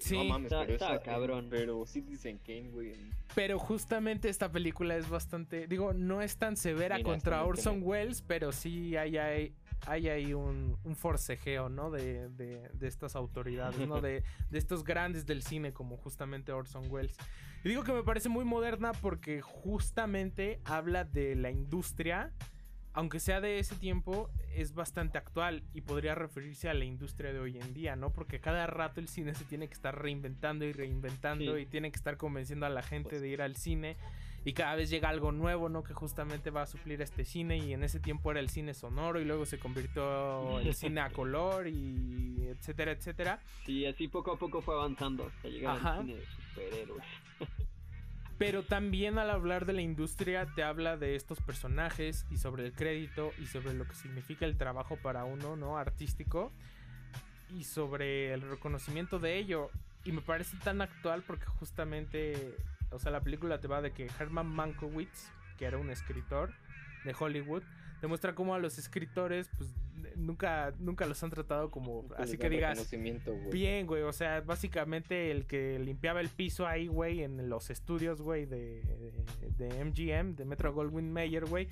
Sí, no mames, Está- pero está esa- cabrón. Pero Citizen Kane, güey. Pero justamente esta película es bastante, digo, no es tan severa Mira, contra Orson. Welles, pero sí hay, hay, hay ahí un, un forcejeo, ¿no? De, de, de estas autoridades, ¿no? [LAUGHS] De, de estos grandes del cine como justamente Orson Welles. Y digo que me parece muy moderna porque justamente habla de la industria, aunque sea de ese tiempo, es bastante actual y podría referirse a la industria de hoy en día, ¿no? Porque cada rato el cine se tiene que estar reinventando y reinventando Sí. y tiene que estar convenciendo a la gente Pues- de ir al cine y cada vez llega algo nuevo, ¿no? Que justamente va a suplir a este cine y en ese tiempo era el cine sonoro y luego se convirtió el [LAUGHS] cine a color y etcétera, etcétera. Y así poco a poco fue avanzando hasta llegar Ajá. al cine de superhéroes. Pero también al hablar de la industria te habla de estos personajes y sobre el crédito y sobre lo que significa el trabajo para uno, ¿no? Artístico y sobre el reconocimiento de ello. Y me parece tan actual porque justamente, o sea, la película te va de que Herman Mankiewicz, que era un escritor de Hollywood, demuestra cómo a los escritores, pues nunca, nunca los han tratado como, así que digas. Bien, güey, o sea, básicamente el que limpiaba el piso ahí, güey, en los estudios, güey, de, de MGM, de Metro Goldwyn Mayer, güey,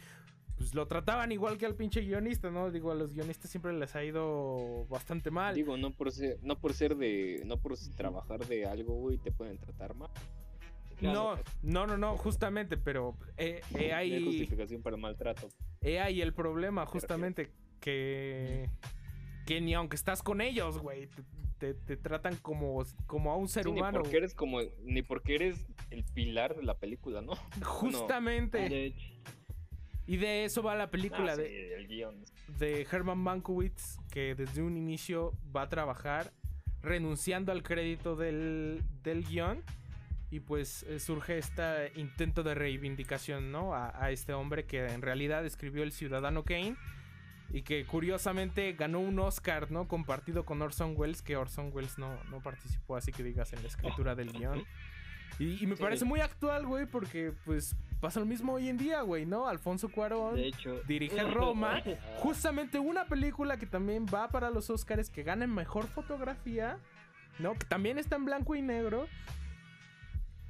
pues lo trataban igual que al pinche guionista, ¿no? Digo, a los guionistas siempre les ha ido bastante mal. Digo, no por ser, no por ser de, no por trabajar de algo, güey, te pueden tratar mal. no, no, no, no, justamente, pero eh, eh, No hay hay, justificación para el maltrato. eh, hay el problema, justamente, que, que ni aunque estás con ellos, güey, te, te- tratan como, como a un ser Sí, ni humano. porque eres como, ni porque eres el pilar de la película, ¿no? [LAUGHS] Justamente. Y de eso va la película Ah, de, el de Herman Mankiewicz, que desde un inicio va a trabajar renunciando al crédito del, del guion. Y pues eh, surge este intento de reivindicación, ¿no? A, a este hombre que en realidad escribió El Ciudadano Kane. Y que curiosamente ganó un Oscar, ¿no? Compartido con Orson Welles, que Orson Welles no, no participó, así que digas, en la escritura del guion. Y, y me Sí. parece muy actual, güey, porque pues pasa lo mismo hoy en día, güey, ¿no? Alfonso Cuarón de hecho. dirige [LAUGHS] Roma. [LAUGHS] Justamente una película que también va para los Oscars, que gana en mejor fotografía, ¿no? Que también está en blanco y negro.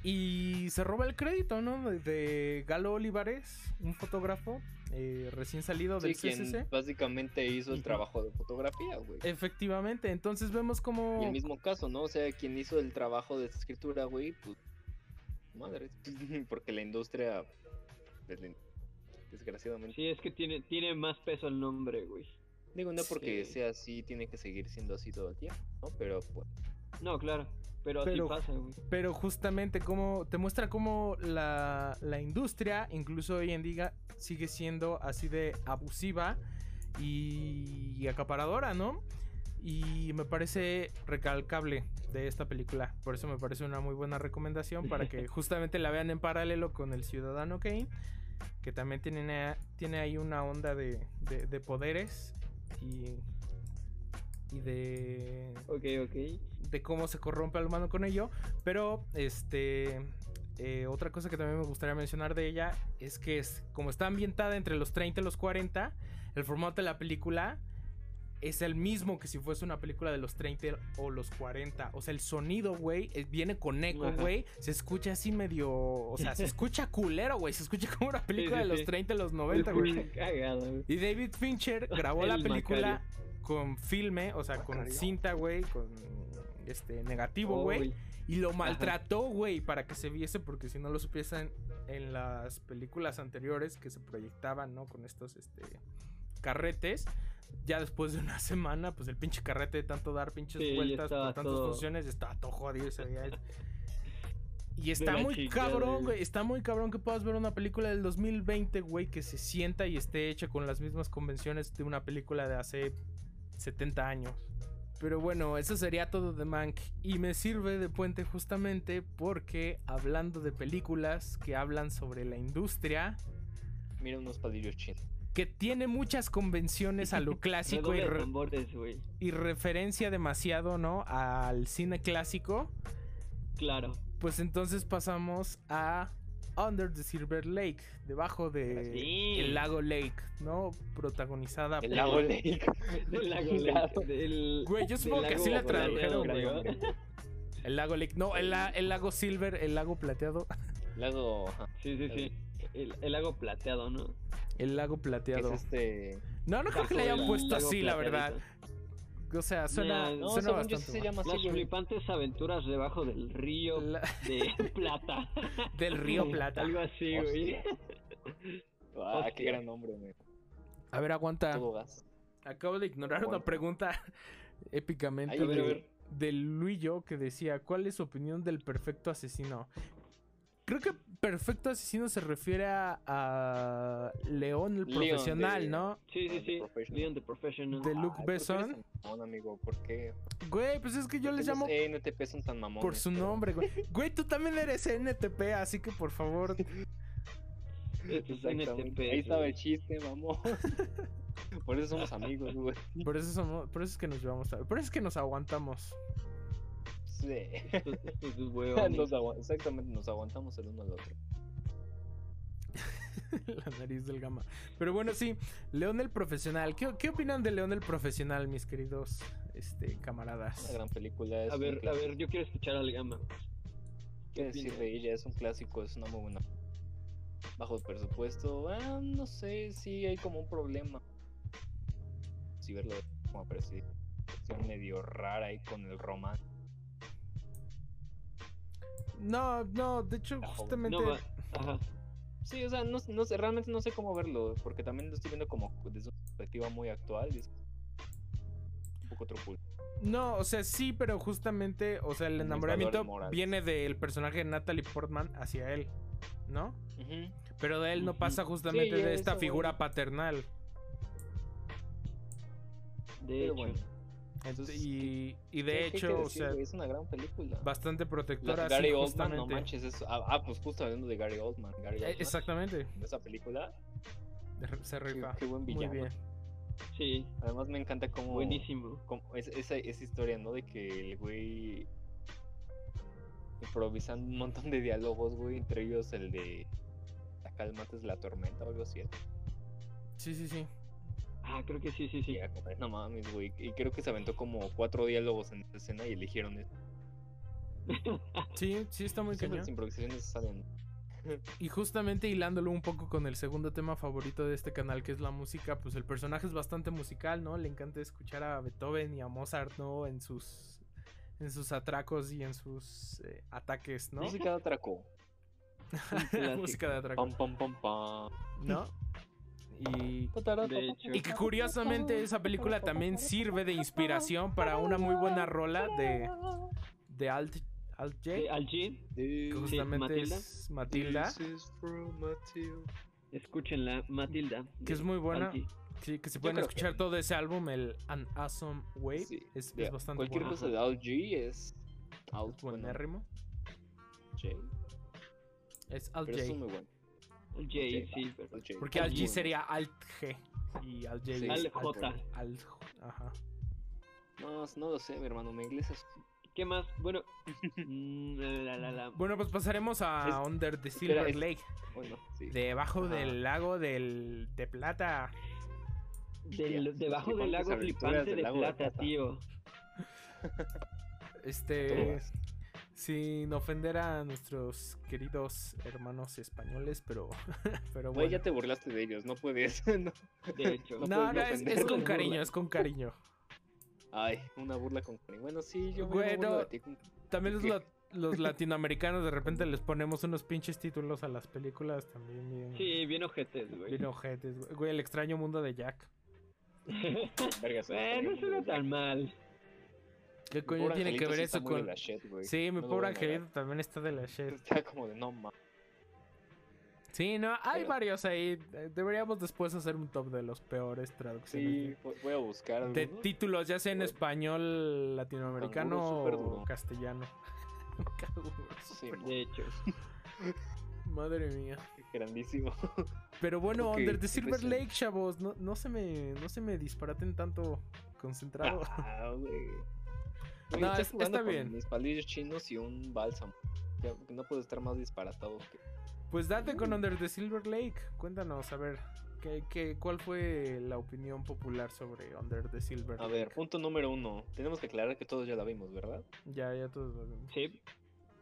Y se roba el crédito, ¿no? De, de Galo Olivares, un fotógrafo eh, recién salido del Sí, CCC. quien básicamente hizo el trabajo de fotografía, güey. Efectivamente, entonces vemos como... Y el mismo caso, ¿no? O sea, quien hizo el trabajo de escritura, güey, pues. Madre. [LAUGHS] Porque la industria. pues, Desgraciadamente. Sí, es que tiene, tiene más peso el nombre, güey. Digo, no porque Sí. sea así, tiene que seguir siendo así todo el tiempo, ¿no? Pero pues, No, claro. Pero, Pero- así pasa, güey. Pero justamente como te muestra cómo la, la industria, incluso hoy en día, sigue siendo así de abusiva y acaparadora, ¿no? Y me parece recalcable de esta película. Por eso me parece una muy buena recomendación para que [LAUGHS] justamente la vean en paralelo con El Ciudadano Kane, que también tiene, tiene ahí una onda de, de- de poderes y, y de Ok, ok. de cómo se corrompe al humano con ello. Pero, este. eh, otra cosa que también me gustaría mencionar de ella es que es, como está ambientada entre los 30 y los 40, el formato de la película es el mismo que si fuese una película de los 30 o los 40. O sea, el sonido, güey, eh, viene con eco, güey. Se escucha así medio. O sea, se escucha [LAUGHS] culero, güey. Se escucha como una película sí, de los sí. 30 y los 90, güey. Y David Fincher grabó la El película con filme, o sea, con cinta, güey, con este negativo, güey. Y lo maltrató, güey, para que se viese, porque si no lo supiesen en las películas anteriores que se proyectaban, ¿no? Con estos, este, carretes. Ya después de una [LAUGHS] semana, pues el pinche carrete de tanto dar pinches Sí, vueltas por tantas todo- funciones, estaba todo jodido [LAUGHS] y se veía- Y está muy cabrón, güey. Está muy cabrón que puedas ver una película del 2020, güey, que se sienta y esté hecha con las mismas convenciones de una película de hace 70 años. Pero bueno, eso sería todo de Mank. Y me sirve de puente justamente porque hablando de películas que hablan sobre la industria, mira unos palillos chinos. que tiene muchas convenciones a lo [LAUGHS] clásico y, re- tambores, y referencia demasiado, ¿no? Al cine clásico. Claro. Pues entonces pasamos a Under the Silver Lake, debajo de Sí. el lago Lake, ¿no? Protagonizada El por- lago Lake. [LAUGHS] Del lago. Lake, del- Güey, yo supongo que así la tradujeron, el lago Lake, no, el, la- el lago Silver, el lago plateado, Lago, Sí, sí, sí. El, el lago plateado, ¿no? el lago plateado. es este... No, no creo que le hayan el puesto así, la verdad. O sea, suena, No, suena yo bastante se llama así, Las güey. flipantes aventuras debajo del río La- [LAUGHS] de plata. [LAUGHS] del río Plata. Algo así, güey. [LAUGHS] Ah, qué Hostia. gran nombre, güey. A ver, aguanta. Acabo de ignorar una pregunta épicamente de, a ver. de Luillo que decía, ¿cuál es su opinión del perfecto asesino? Creo que perfecto asesino se refiere a, a León el Leon profesional, de- ¿no? Sí, sí, sí. Leon the Professional. De Luke Ay, ¿por qué eres Besson. mamón, amigo? ¿Por qué? Güey, pues es que yo les llamo Los NTP son tan mamones. por su pero- nombre, güey. [LAUGHS] Güey, tú también eres NTP, así que por favor. NTP, Ahí estaba el chiste, mamón. [LAUGHS] Por eso somos amigos, güey. Por eso somos, por eso es que nos llevamos, a- por eso es que nos aguantamos. Sí. Estos, estos [LAUGHS] huevones. Nos agua- Exactamente, nos aguantamos el uno al otro. [LAUGHS] La nariz del gama. Pero bueno, sí, León el profesional. ¿Qué, qué opinan de León el profesional, mis queridos este, camaradas? Una gran película. Es A ver, a ver, yo quiero escuchar al Gama. ¿Qué ¿qué decir de ella? Es un clásico, es una muy buena. Bajo el presupuesto, ah, no sé, sí hay como un problema. Si verlo como pareció medio rara ahí con el romance. No, no, de hecho, Ah, justamente. No. Ajá. Sí, o sea, no, no sé, realmente no sé cómo verlo, porque también lo estoy viendo como desde una perspectiva muy actual y es un poco truculento. No, o sea, sí, pero justamente, o sea, el enamoramiento viene del personaje de Natalie Portman hacia él, ¿no? Pero de él no pasa justamente Sí, de esta figura bueno. paternal. De Pero hecho. bueno, Entonces, y, y ¿qué- de qué hecho, o decir, sea, güey? es una gran película. bastante La- protectora, Gary sí, Oldman, no manches, es, ah, ah, pues justo hablando de Gary Oldman, Gary Eh, Oldman, exactamente, en esa película, se qué, rifa. qué buen Muy villano. bien. Sí, Además me encanta cómo, buenísimo. cómo es- esa, esa historia, ¿no? De que el güey improvisando un montón de diálogos, güey, entre ellos el de la calma antes de la tormenta o algo así. Sí, sí, sí. Ah, creo que sí, sí, sí. No mames, güey. Y creo que se aventó como cuatro diálogos en esa escena y eligieron eso. [LAUGHS] Sí, sí, está muy cañón. las improvisaciones salen. Y justamente hilándolo un poco con el segundo tema favorito de este canal, que es la música, pues el personaje es bastante musical, ¿no? Le encanta escuchar a Beethoven y a Mozart, ¿no? En sus, en sus atracos y en sus eh, ataques, ¿no? Música de atraco. [LAUGHS] música de atraco, Pam, pam, pam, pam. ¿no? Y, De hecho. y que curiosamente esa película también sirve de inspiración para una muy buena rola de, de Alt, Alt J. Sí, Al G, que justamente Matilda. es Matilda. Escúchenla, Matilda. Que es muy buena. Al. Sí, que se pueden creo que- escuchar todo ese álbum, el An Awesome Wave. Sí, es, de- es bastante Cualquier bueno. cosa de Al G es Alt buenérrimo. J. Es Alt Pero J. es muy bueno. Al J, J, sí. J. Porque Alt G bueno. sería Alt G. Y Alt J Sí. es Alt J. Alt, ajá. No, no lo sé, mi hermano. Mi inglés es. ¿Qué más? Bueno, [LAUGHS] mm, la, la, la. Bueno, pues pasaremos a Es- Under the espera, Silver es- Lake. Bueno, sí. Debajo Ajá. del lago del, de plata. Del- debajo del lago flipante de lago de plata, plata. tío. Este. Sin ofender a nuestros queridos hermanos españoles, pero. [LAUGHS] pero Güey, bueno. ya te burlaste de ellos. No puedes. [LAUGHS] no. De hecho. No No, no, es, con cariño, es con cariño. Ay, una burla con cariño. Bueno, sí, yo me Güey, burlo no. de ti También los, [LAUGHS] los latinoamericanos de repente les ponemos unos pinches títulos a las películas también bien. Sí, bien ojetes, güey. Bien ojetes, güey. Güey, el extraño mundo de Jack. Vergas, Eh, no suena tan mal. ¿Qué coño tiene que ver eso con.? la shit, güey. Sí, mi No pobre angelito también está de la [LAUGHS] shit. Está como de no mames. Sí, no, hay Pero- varios ahí. Eh, Deberíamos después hacer un top de los peores traducciones Sí, de- voy- a buscar. de, títulos, ya sea en español latinoamericano o castellano. [LAUGHS] Sí, De hecho. [LAUGHS] Madre mía. grandísimo. Pero bueno, Ok, Under the ¿qué Silver? Lake, chavos, no, no se me no se me disparaten tanto concentrado. Ah, No, es- está con bien. Mis palillos chinos y un bálsamo. Ya, no puedo estar más disparatado que. Pues date con Under the Silver Lake. Cuéntanos, a ver, ¿qué, qué, cuál fue la opinión popular sobre Under the Silver A Lake? ver, punto número uno. Tenemos que aclarar que todos ya la vimos, ¿verdad? Ya, ya todos lo vimos. Sí,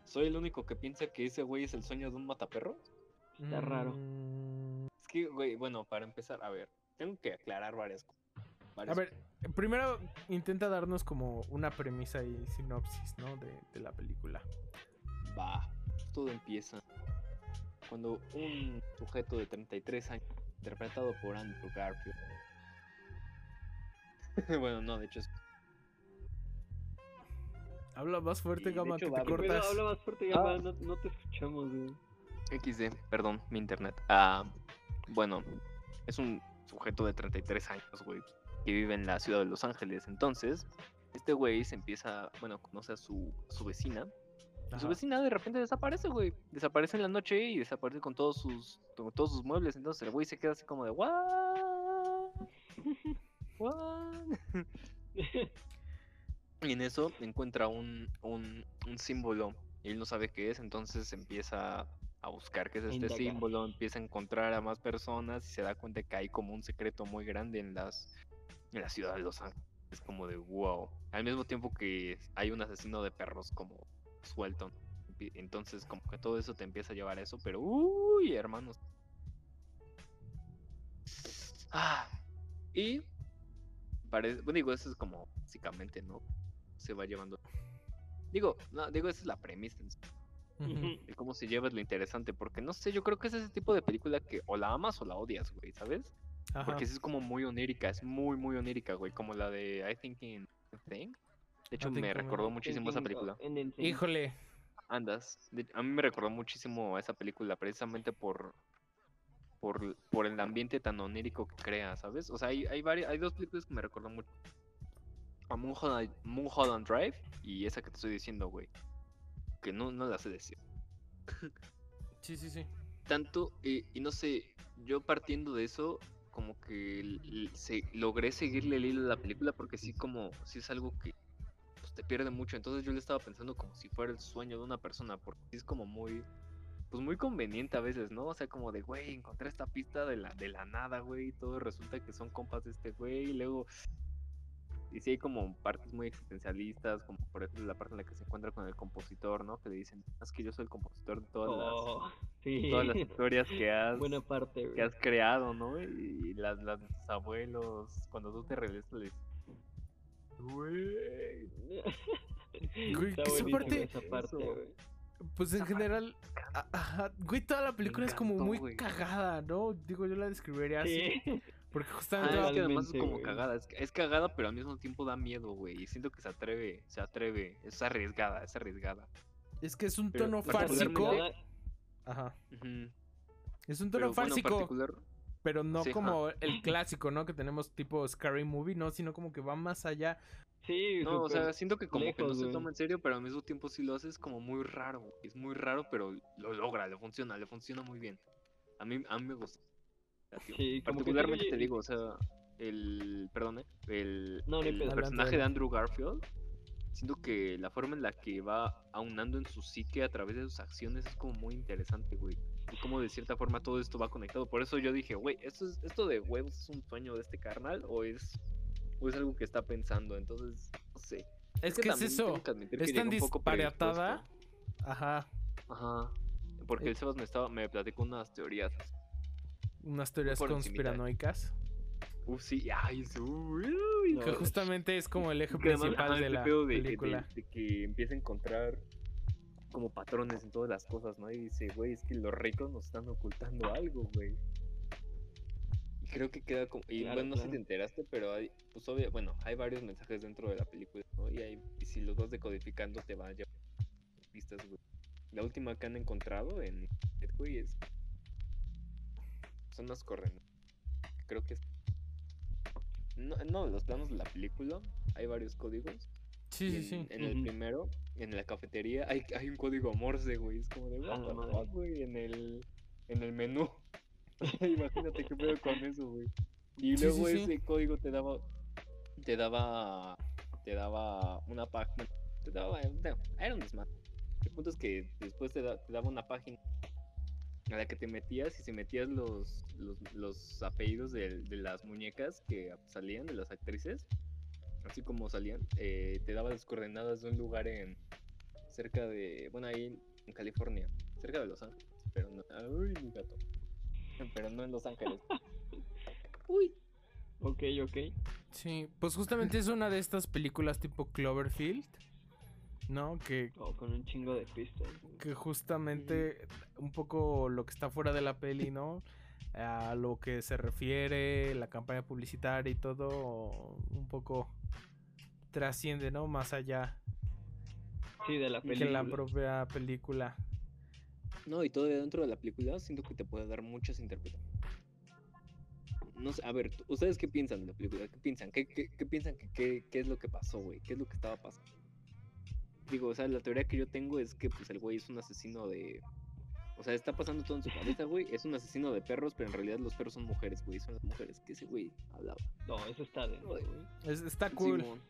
¿Soy el único que piensa que ese güey es el sueño de un mataperros? Está raro. Mm, Es que, güey, bueno, para empezar, a ver, tengo que aclarar varias cosas. A ver, primero intenta darnos como una premisa y sinopsis, ¿no? De, de la película. Va, todo empieza cuando un sujeto de 33 años, interpretado por Andrew Garfield. [LAUGHS] bueno, no, de hecho es. Habla más fuerte, Sí, Gama, hecho, que va, te pero pero cortas. habla más fuerte, Ah. Gama, no, no te escuchamos, güey. XD, perdón, mi internet. Ah, bueno, es un sujeto de 33 años, güey, que vive en la ciudad de Los Ángeles. Entonces, este güey se empieza, bueno, conoce a su, a su vecina. Su vecina de repente desaparece, güey. Desaparece en la noche y desaparece con todos sus, con todos sus muebles. Entonces el güey se queda así como de, ¿what? [LAUGHS] ¿What? Y en eso encuentra un, un, un símbolo y él no sabe qué es, entonces empieza a buscar qué es este símbolo, empieza a encontrar a más personas y se da cuenta que hay como un secreto muy grande en las en la ciudad de Los Ángeles. Es como de wow. Al mismo tiempo que hay un asesino de perros como suelto. Entonces como que todo eso te empieza a llevar a eso, pero uy, hermanos. Ah, y parece, bueno, digo, eso es como básicamente, ¿no? Se va llevando. Digo, no, digo, esa es la premisa el cómo se lleva es lo interesante, porque no sé, yo creo que es ese tipo de película que o la amas o la odias, güey, ¿sabes? Ajá. Porque sí es como muy onírica, es muy, muy onírica, güey, como la de I Think in a Thing. De hecho, me recordó muchísimo esa película. Híjole, Andas. a mí me recordó muchísimo esa película, precisamente por por, por el ambiente tan onírico que crea, ¿sabes? O sea, hay, hay, varias, hay dos películas que me recordó mucho. A Mulholland, Mulholland Drive y esa que te estoy diciendo, güey. Que no, no la sé decir. sí, sí, sí. Tanto, eh, y no sé, yo partiendo de eso, como que se, logré seguirle el hilo a la película porque sí como, sí es algo que pues, te pierde mucho. Entonces yo le estaba pensando como si fuera el sueño de una persona, porque es como muy, pues muy conveniente a veces, ¿no? O sea, como de, güey, encontré esta pista de la, de la nada, güey, y todo resulta que son compas de este güey, y luego... Y sí hay como partes muy existencialistas, como por ejemplo la parte en la que se encuentra con el compositor, ¿no? Que le dicen, es que yo soy el compositor de todas las Oh, [LAUGHS] sí. todas las historias que [LAUGHS] has, Buena parte, que has creado, ¿no? Y las, las de tus abuelos, cuando tú te regresas, les... Güey. [LAUGHS] Güey, que esa parte- esa parte, güey. Pues en general, ajá, güey, toda la película es como muy güey. cagada, ¿no? Digo, yo la describiría así. Sí. Porque Ah, justamente es va- que además es como cagada. Es, es cagada, pero al mismo tiempo da miedo, güey. Y siento que se atreve, se atreve. Es arriesgada, es arriesgada. es que es un pero tono fársico. Ajá. Es un tono Pero bueno, fársico, particular, pero no Sí, como el clásico, ¿no? Que tenemos tipo Scary Movie, no, sino como que va más allá. Sí, No, o sea, siento que como que no se toma en serio, pero al mismo tiempo sí lo haces como muy raro. güey. Es muy raro, pero lo logra, le funciona, le funciona muy bien. A mí, a mí me gusta. Sí, como que Particularmente te digo, o sea, el, perdón, ¿eh? el, No, el personaje de. Andrew Garfield, siento que la forma en la que va aunando en su psique a través de sus acciones es como muy interesante, güey. Y como de cierta forma todo esto va conectado. Por eso yo dije, güey, ¿esto, es, ¿esto de huevos es un sueño de este carnal o es, o es algo que está pensando? Entonces, no sé. Es que es eso. que Es tan disparatada. predispuesto. Ajá. Ajá. Porque Eh. el Sebas me estaba, me platicó unas teorías. Unas teorías conspiranoicas. Uf, sí, ay, uy, Que justamente es como el eje además, principal de este la de, de- película. de que empieza a encontrar como patrones en todas las cosas, ¿no? Y dice, güey, es que los ricos nos están ocultando algo, güey. Y creo que queda como... Y Claro, bueno, no sé si te enteraste, pero hay, pues obvio, bueno, hay varios mensajes dentro de la película, ¿no? Y, hay, y si los vas decodificando te van a llevar pistas, güey. La última que han encontrado en güey, es... Son las corren. Creo que es... No, no, los planos de la película, hay varios códigos. Sí, sí, en, sí. en el primero, en la cafetería, hay, hay un código Morse, güey. Es como de, what the madre. fuck, güey, en el, en el menú. [LAUGHS] Imagínate qué pedo con eso, güey. Y Sí, luego sí, sí. ese código te daba, te daba, te daba una página, te daba, no, era un desmadre. El punto es que después te, da- te daba una página a la que te metías y si metías los, los, los apellidos de, de las muñecas que salían, de las actrices, así como salían, eh, te daba las coordenadas de un lugar en cerca de, bueno, ahí en California, cerca de Los Ángeles, pero no, uy, mi gato, pero no en Los Ángeles. [LAUGHS] Uy. Ok, ok. Sí, pues justamente es una de estas películas tipo Cloverfield, ¿no? Que, Oh, con un chingo de pistas. que justamente un poco lo que está fuera de la peli, ¿no? A lo que se refiere, la campaña publicitaria y todo, un poco trasciende, ¿no? Más allá Sí, de la que película. la propia película. No, y todo dentro de la película siento que te puede dar muchas interpretaciones. No sé, a ver, ¿tú- ¿ustedes qué piensan de la película? ¿Qué piensan? ¿Qué, qué, qué piensan que qué, qué es lo que pasó, güey? ¿Qué es lo que estaba pasando? Digo, o sea, la teoría que yo tengo es que pues el güey es un asesino de... O sea, está pasando todo en su cabeza, güey. Es un asesino de perros, pero en realidad los perros son mujeres, güey. Son las mujeres que ese güey hablaba. No, eso está de. Güey. güey. Es- está cool. Simón.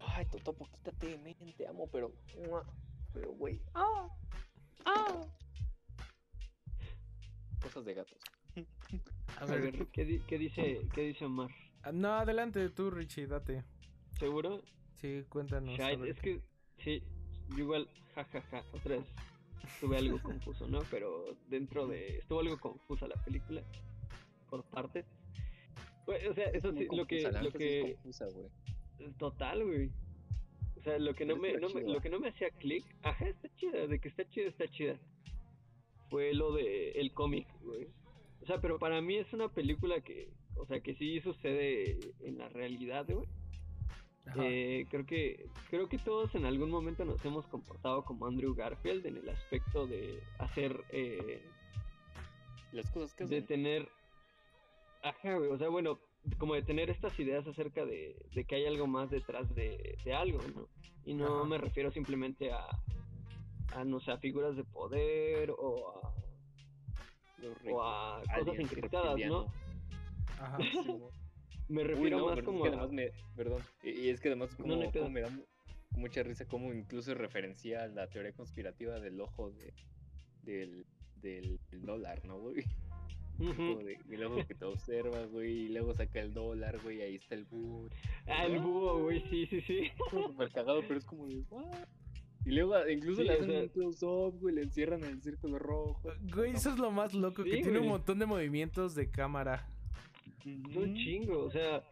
Ay, Totopo, quítate, men, te amo, pero... Pero, güey... ¡Ah! ¡Ah! Cosas de gatos. [LAUGHS] A ver, ver, ¿qué, di- qué dice, ¿qué dice Omar? ah, no, adelante tú, Richie, date. ¿Seguro? Sí, cuéntanos. Shite, es que, sí, yo igual, jajaja, otra vez estuve algo [LAUGHS] confuso, ¿no? Pero dentro de, estuvo algo confusa la película, por partes. O sea, eso sí, lo que, lo que, confusa, güey. total, güey. O sea, lo que no me, no me- lo que no me hacía clic, ajá, está chida, de que está chida, está chida. Fue lo de el cómic, güey. O sea, pero para mí es una película que, o sea, que sí sucede en la realidad, güey. Eh, creo que creo que todos en algún momento nos hemos comportado como Andrew Garfield en el aspecto de hacer eh, Las cosas que de tener ajá güey, o sea bueno como de tener estas ideas acerca de, de que hay algo más detrás de, de algo no y no Ajá. me refiero simplemente a a no sé a figuras de poder o a, los o a cosas encriptadas no. Ajá. Simón. [LAUGHS] me Uy, refiero no, más como es que a- además me... Perdón. Y, y es que además como, no me da mu- mucha risa como incluso referencia a la teoría conspirativa del ojo de, del, del, dólar, ¿no, güey? Ujú. Como de, el ojo que te observa, güey, y luego saca el dólar, güey, ahí está el búho. ah el búho güey sí sí sí Súper cagado, pero es como de, "What?". Y luego ah, incluso Sí, le o hacen sea- un close-up, güey, le encierran en el círculo rojo. Güey, eso es lo más loco, que tiene un montón de movimientos de cámara. Es un chingo, o sea,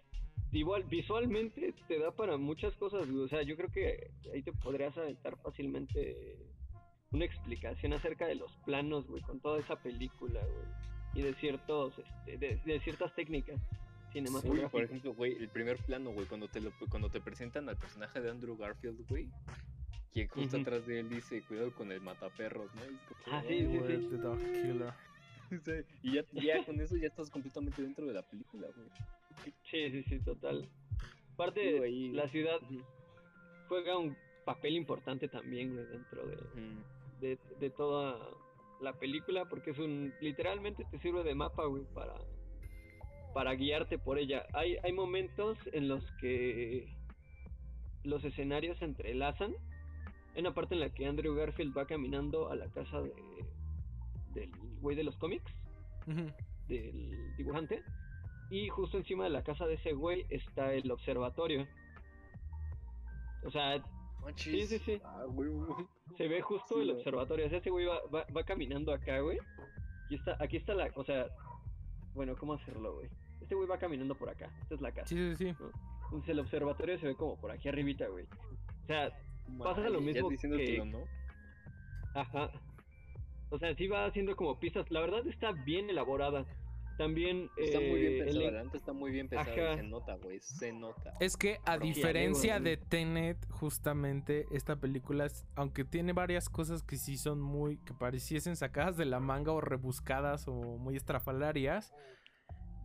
igual visualmente te da para muchas cosas, güey, o sea, yo creo que ahí te podrías aventar fácilmente una explicación acerca de los planos, güey, con toda esa película, güey. Y de ciertos, este, de, de ciertas técnicas Uy, cinematográficas. por ejemplo, güey, el primer plano, güey, cuando te lo, cuando te presentan al personaje de Andrew Garfield, güey, quien justo atrás de él dice, cuidado con el mataperros, ¿no? Es como, Ah, sí, sí, Güey, sí. The Dog Killer. [LAUGHS] o sea, y ya, ya con eso ya estás completamente dentro de la película, güey. Sí, sí, sí, total. Aparte, ahí- la ciudad juega un papel importante también, güey, dentro de, de toda la película, porque es un, literalmente te sirve de mapa, güey, para, para guiarte por ella. Hay, hay momentos en los que los escenarios se entrelazan. Hay una parte en la que Andrew Garfield va caminando a la casa de, del güey de los cómics, del dibujante, y justo encima de la casa de ese güey está el observatorio. O sea, Manches. sí, sí. Ah, güey, güey. se ve justo Sí, el observatorio. O sea, ese güey va, va, va caminando acá, güey. Aquí está, aquí está la, o sea, bueno, ¿cómo hacerlo, güey? Este güey va caminando por acá. Esta es la casa. Sí, sí, sí. Entonces el observatorio se ve como por aquí arribita, güey. O sea, Pasa lo Madre, ya mismo que- ¿no? ajá. O sea, sí va haciendo como pistas. La verdad está bien elaborada. También Está muy bien eh, el- pensada, neta está muy bien pensada, se nota, güey, se nota. Es que a diferencia de Tenet, justamente esta película, es- aunque tiene varias cosas que sí son muy, que pareciesen sacadas de la manga o rebuscadas o muy estrafalarias,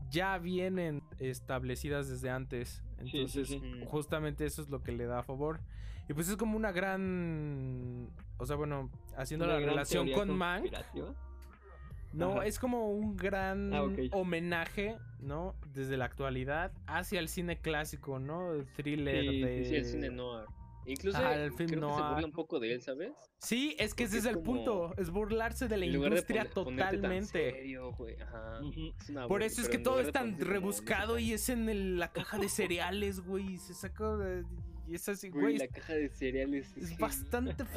ya vienen establecidas desde antes. Sí, sí, Entonces, sí. Mm. justamente eso es lo que le da a favor. Y pues es como una gran, o sea, bueno, haciendo una la relación con Mank, no, Ajá. es como un gran Ah, homenaje, ¿no? Desde la actualidad hacia el cine clásico, ¿no? El thriller Sí, de... Sí, el cine noir. Incluso Ajá, el film creo que se noir. burla un poco de él, ¿sabes? Sí, es que ese es es el punto, es burlarse de la de industria totalmente. serio, güey, ajá, Ujú. es una Por eso es que todo es tan rebuscado y es en el- la caja de cereales, güey, y se saca de- y es así, Güey, güey, la caja de cereales es genial, bastante [LAUGHS]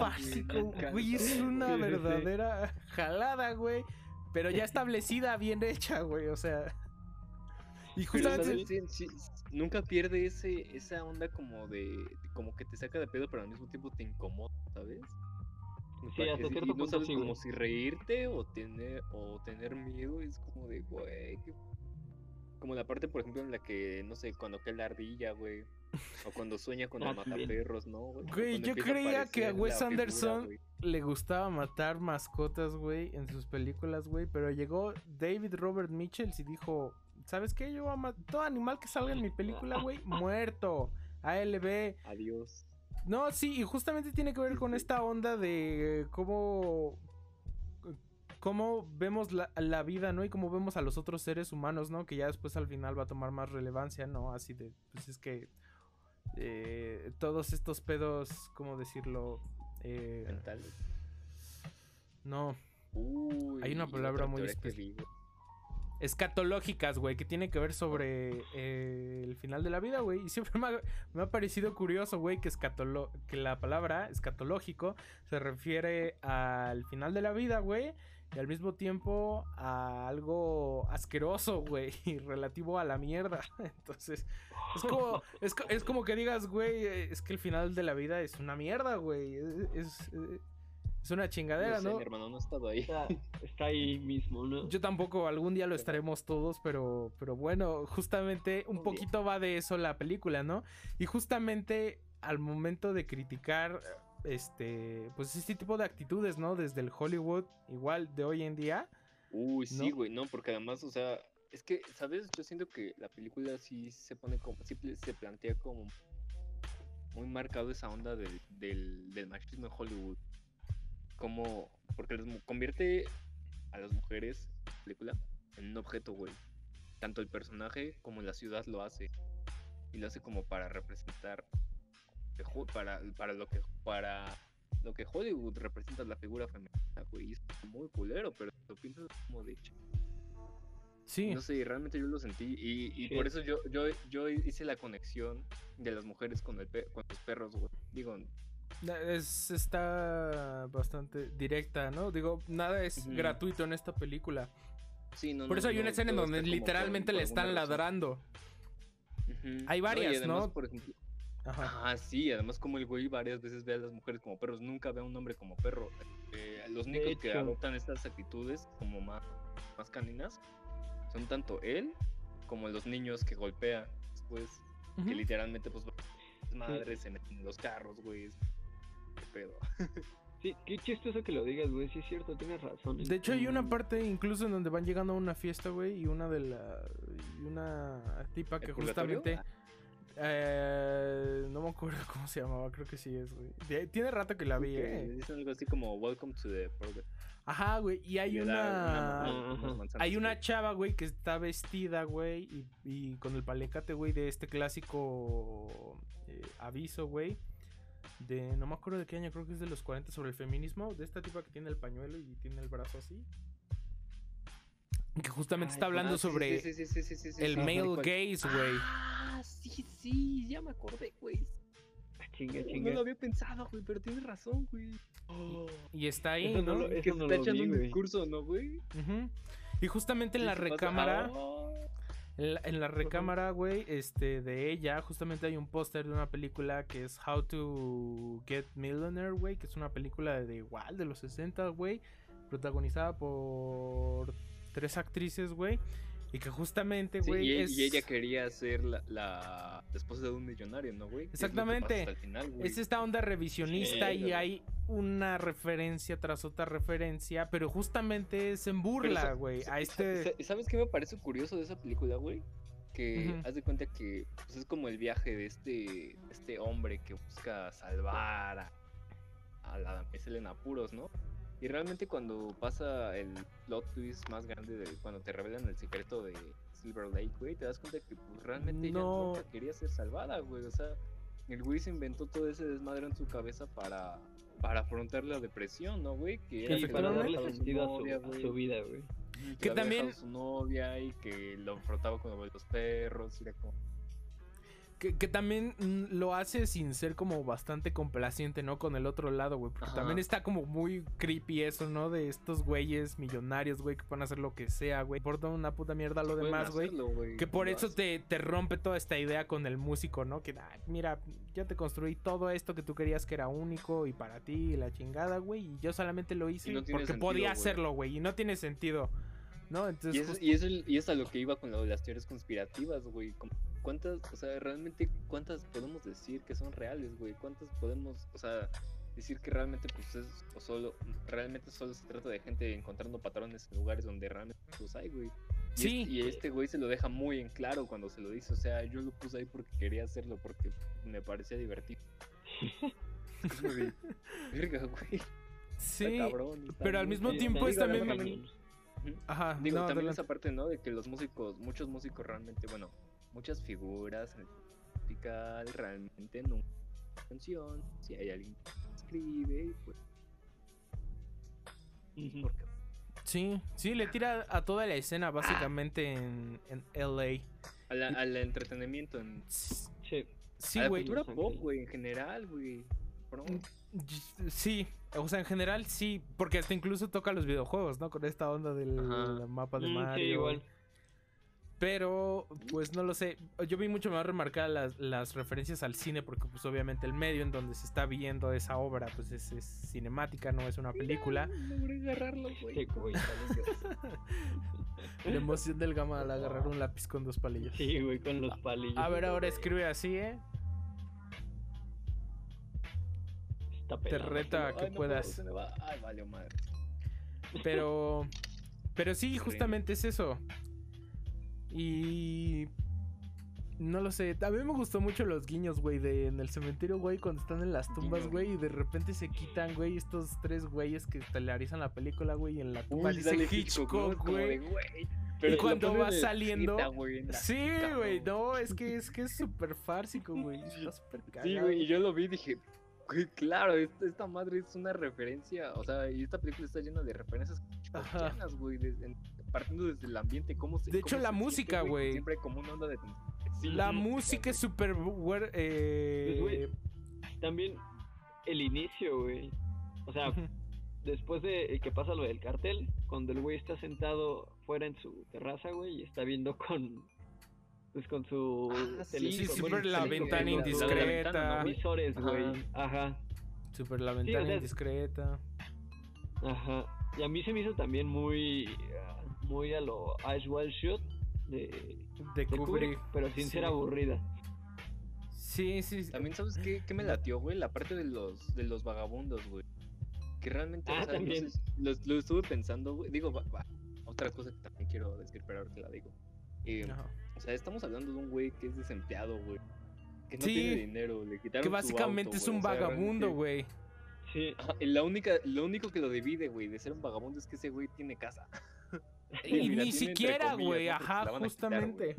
encanta. güey, es una verdadera jalada, güey, pero ya [LAUGHS] establecida, bien hecha, güey, o sea. Y justamente ¿sabes? Sí, sí, nunca pierde ese, esa onda como de, como que te saca de pedo, pero al mismo tiempo te incomoda, ¿sabes? Sí, hasta es- cierto y no punto sabes sí, como si reírte o tener, o tener miedo, es como de, güey, qué- como la parte, por ejemplo, en la que, no sé, cuando cae la ardilla, güey, o cuando sueña con el [LAUGHS] mataperros, ¿no? Güey, yo creía que a Wes figura, Anderson le gustaba matar mascotas, güey, en sus películas, güey, pero llegó David Robert Mitchell y dijo, ¿sabes qué? Yo voy a matar todo animal que salga en mi película, güey, [LAUGHS] muerto. ALB. Adiós. No, sí, y justamente tiene que ver con esta onda de cómo cómo vemos la, la vida, ¿no? Y cómo vemos a los otros seres humanos, ¿no? Que ya después al final va a tomar más relevancia, ¿no? Así de, pues es que eh, todos estos pedos, ¿cómo decirlo? Eh, Mentales. no, Uy, Hay una palabra muy teoría que espe- vi, güey. escatológicas, güey, que tiene que ver sobre eh, el final de la vida, güey. Y siempre me ha, me ha parecido curioso, güey, que, que la palabra escatológico se refiere al final de la vida, güey. Y al mismo tiempo a algo asqueroso, güey, [LAUGHS] y relativo a la mierda. [LAUGHS] Entonces, es como, [LAUGHS] es, es como que digas, güey, eh, es que el final de la vida es una mierda, güey. Es, es, es una chingadera, No sé, ¿no? mi hermano no ha estado ahí. Está, está ahí mismo, ¿no? Yo tampoco, algún día lo estaremos todos, pero, pero bueno, justamente un poquito va de eso la película, ¿no? Y justamente al momento de criticar, este, pues este tipo de actitudes, ¿no? Desde el Hollywood, igual de hoy en día. Uy, sí, güey, no, porque además, o sea, es que, ¿sabes? Yo siento que la película sí se pone como, sí se plantea como muy marcado esa onda del, del, del machismo en Hollywood. Como, porque les convierte a las mujeres, la película, en un objeto, güey. Tanto el personaje como la ciudad lo hace. Y lo hace como para representar, que para, para lo que, para lo que Hollywood representa la figura femenina, güey. Es muy culero, pero lo piensas como de ch- Sí, No sé, realmente yo lo sentí. Y, y Sí. por eso yo, yo, yo hice la conexión de las mujeres con, el pe- con los perros, güey. Digo, es, está bastante directa, ¿no? Digo, nada es gratuito en esta película. sí, no. Por no, eso hay no, una escena en donde literalmente le están ladrando. Hay varias, además, ¿no? Por ejemplo, Ajá. Ah, sí, además como el güey varias veces ve a las mujeres como perros, nunca ve a un hombre como perro. eh, los únicos que adoptan estas actitudes como más, más caninas son tanto él como los niños que golpea después, que literalmente pues madres en, en los carros, güey. Qué pedo. [LAUGHS] Sí, qué chistoso que lo digas, güey. Sí, es cierto, tienes razón. De hecho, hay una parte incluso en donde van llegando a una fiesta, güey, y una de la. y una tipa que ¿El purgatorio? Eh, no me acuerdo [LAUGHS] cómo se llamaba, creo que sí es, güey. De- Tiene rato que la vi, eh. Dicen algo así como Welcome to the Purgatory", Ajá, güey, y hay y una. Hay una chava, güey, que está vestida, güey, y, y con el palecate, güey, de este clásico eh, aviso, güey. De, no me acuerdo de qué año, creo que es de los 40 sobre el feminismo. De esta tipa que tiene el pañuelo y tiene el brazo así. Que justamente Ay, está hablando Ah, sí, sobre sí, sí, sí, sí, sí, sí, el sí, male gaze, güey. Ah, sí, sí, ya me acordé, güey. Ah, chinga, No, chinga. lo había pensado, güey, pero tienes razón, güey. Y está ahí, Eso no ¿no? lo- que no está echando vi, un discurso, ¿no, güey? Ujú. Y justamente en la recámara, Ah, en la, en la recámara, güey, este, de ella, justamente hay un póster de una película que es How to Get Millionaire, güey, que es una película de igual, de los 60, güey, protagonizada por tres actrices, güey, y que justamente, sí, güey, y, es... y ella quería ser la, la esposa de un millonario, ¿no, güey? Es Exactamente. hasta el final, güey. Es esta onda revisionista Sí, y hay una referencia tras otra referencia, pero justamente es en burla, güey, a este... sa- ¿Sabes qué me parece curioso de esa película, güey? Que Ujú. haz de cuenta que pues, es como el viaje de este, este hombre que busca salvar a, a la damisela en apuros, ¿no? Y realmente cuando pasa el plot twist más grande de cuando te revelan el secreto de Silver Lake, güey, te das cuenta que pues, realmente No. ella nunca quería ser salvada, güey. O sea, el güey se inventó todo ese desmadre en su cabeza para, para afrontar la depresión, ¿no, güey? Que que para había darle dejado su sentido a su, novia, a su vida, güey. Que también- su novia y que lo frotaba con los perros. Y era como, Que, que también mm, lo hace sin ser como bastante complaciente, ¿no? Con el otro lado, güey. Porque Ajá. también está como muy creepy eso, ¿no? De estos güeyes millonarios, güey, que pueden hacer lo que sea, güey. Importa una puta mierda lo demás, güey. Que por eso te, te rompe toda esta idea con el músico, ¿no? Que, "Ay, mira, ya te construí todo esto que tú querías que era único y para ti y la chingada, güey. Y yo solamente lo hice no porque sentido, podía hacerlo, güey. Y no tiene sentido, ¿no? Y Entonces, es, justo- y, es el- y es a lo que iba con lo de las teorías conspirativas, güey. Como, ¿Cuántas, o sea, realmente cuántas podemos decir que son reales, güey? ¿Cuántas podemos, o sea, decir que realmente pues es o solo, realmente solo se trata de gente encontrando patrones en lugares donde realmente los hay, güey? Y, Sí. es- y este güey se lo deja muy en claro cuando se lo dice, o sea, yo lo puse ahí porque quería hacerlo, porque me parecía divertido. [LAUGHS] Es verga, güey. sí. Está cabrón, está pero al mismo cabrón". tiempo es también-. Ajá, Digo, no, también adelante. esa parte, ¿no? De que los músicos, muchos músicos realmente, bueno, muchas figuras en el musical realmente no canción, si hay alguien que escribe, y pues, Sí, sí, le tira a toda la escena básicamente en, en LA. al, al entretenimiento, en, Sí. Sí, a la güey. cultura pop, güey, en general, güey. Y- Sí, o sea, en general sí, porque hasta incluso toca los videojuegos, ¿no? Con esta onda del Ajá. mapa de Mm, sí, Mario. igual. Pero, pues no lo sé. Yo vi mucho más remarcadas las, las referencias al cine, porque pues obviamente el medio en donde se está viendo esa obra, pues es, es cinemática, no es una película. logré agarrarlo, güey. [LAUGHS] La emoción del gama al agarrar un lápiz con dos palillos. Sí, güey, con los palillos. A ver, ahora escribe así, ¿eh? Está Te reta Ay, que no puedas. puedo. Ay, vale, madre. Pero. Pero sí, justamente es eso. Y. No lo sé. A mí me gustó mucho los guiños, güey, de en el cementerio, güey, cuando están en las tumbas, güey, y de repente se quitan, güey, estos tres güeyes que estelarizan la película, güey, y en la tumba güey. Y cuando va saliendo- cita, Sí, güey, no, es que es que es súper fársico, güey. Sí, güey, y yo lo vi y dije, güey, claro, esta, esta madre es una referencia, o sea, y esta película está llena de referencias güey, en- partiendo desde el ambiente, cómo se De hecho, la siente, música, güey. Siempre como una onda de... sí, La sí, música es súper. eh, Pues, güey, También el inicio, güey. O sea, después de que pasa lo del cartel, cuando el güey está sentado fuera en su terraza, güey, y está viendo con pues con su Ah, sí, sí, súper la ventana indiscreta. visores, güey. Ajá. Súper la ventana indiscreta. Ajá. Y a mí se me hizo también muy. Muy a lo Ice Wild Shot de, De de Kubrick, Kubrick. pero sin Sí. ser aburrida. Sí, sí. sí. También, ¿sabes qué, qué me latió, güey? La parte de los, de los vagabundos, güey. Que realmente, Ah, o sea, no también. sé, lo, lo estuve pensando, güey. Digo, va, va, otra cosa que también quiero decir, pero ahora te la digo. Eh, o sea, estamos hablando de un güey que es desempleado, güey. Que no Sí. tiene dinero, le quitaron Que su básicamente auto, es güey, un o sea, vagabundo, realmente- güey. Sí. Ajá, y la única, lo único que lo divide, güey, de ser un vagabundo es que ese güey tiene casa. [LAUGHS] [LAUGHS] Y ni siquiera, güey. Ajá, quitar, justamente.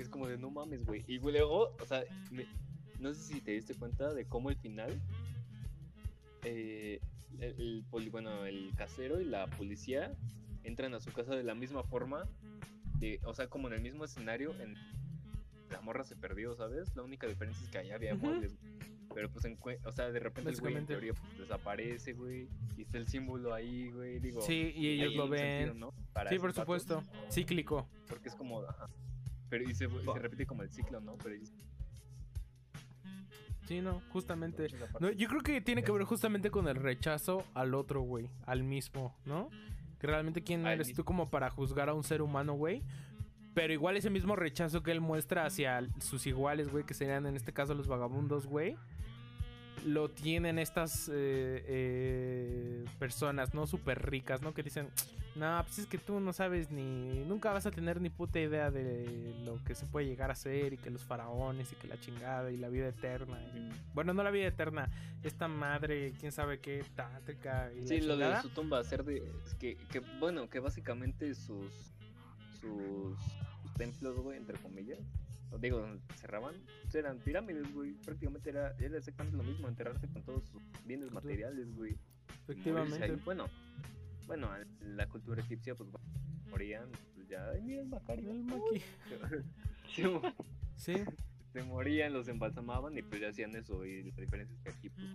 Es como de no mames, güey. Y luego, o sea, me- no sé si te diste cuenta de cómo el final. eh, el, el poli- bueno, el casero y la policía entran a su casa de la misma forma. De, o sea, como en el mismo escenario. En, la morra se perdió, ¿sabes? La única diferencia es que allá había Ujú. muebles. Pero pues, o sea, de repente el güey en teoría pues, desaparece, güey. Y está el símbolo ahí, güey. Digo, Sí, y ellos lo sentido, ven. ¿no? Sí, por supuesto. Cíclico. Porque es como, ajá. Pero y se, y se Va. repite como el ciclo, ¿no? Pero ellos- Sí, no, justamente. No, yo creo que tiene que ver justamente con el rechazo al otro, güey. Al mismo, ¿no? Que realmente quién eres tú como para juzgar a un ser humano, güey. Pero igual ese mismo rechazo que él muestra hacia sus iguales, güey, que serían en este caso los vagabundos, güey. Lo tienen estas eh, eh, personas, ¿no? Súper ricas, ¿no? Que dicen, no, pues es que tú no sabes ni... Nunca vas a tener ni puta idea de lo que se puede llegar a ser y que los faraones y que la chingada y la vida eterna. y- bueno, no la vida eterna, esta madre, quién sabe qué, tántrica y la Sí, lo de su tumba, hacer de. es que, que, bueno, que básicamente sus. sus. sus templos, güey, entre comillas. Digo, donde cerraban, pues eran pirámides, güey. Prácticamente era, era exactamente lo mismo, enterrarse con todos sus bienes materiales, güey. Efectivamente. Bueno, bueno, en la cultura egipcia, pues morían, pues ya. Ay, mira el Macario. El maqui. [LAUGHS] Sí, se morían, los embalsamaban y pues ya hacían eso. Y la diferencia es que aquí, pues.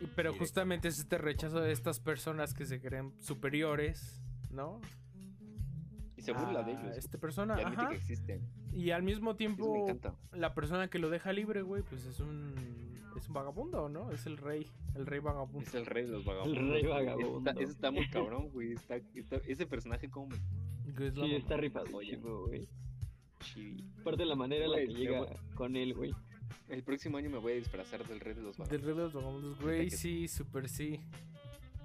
y- pero justamente es este rechazo de estas personas que se creen superiores, ¿no? Y se burla de a ellos. Esta persona, y admite ajá. que existen. Y al mismo Eso tiempo, la persona que lo deja libre, güey, pues es un es un vagabundo, ¿no? Es el rey, el rey vagabundo. Es el rey de los [LAUGHS] vagabundos. rey güey. vagabundo. Está, ese está muy cabrón, güey. Está, está- ese personaje como me Que es la Sí, está rifadísimo, güey. chivi. Aparte la manera en la que llega voy- con él, güey. El próximo año me voy a disfrazar del rey de los Del vagabundos. rey de los vagabundos, güey, que- sí, super sí.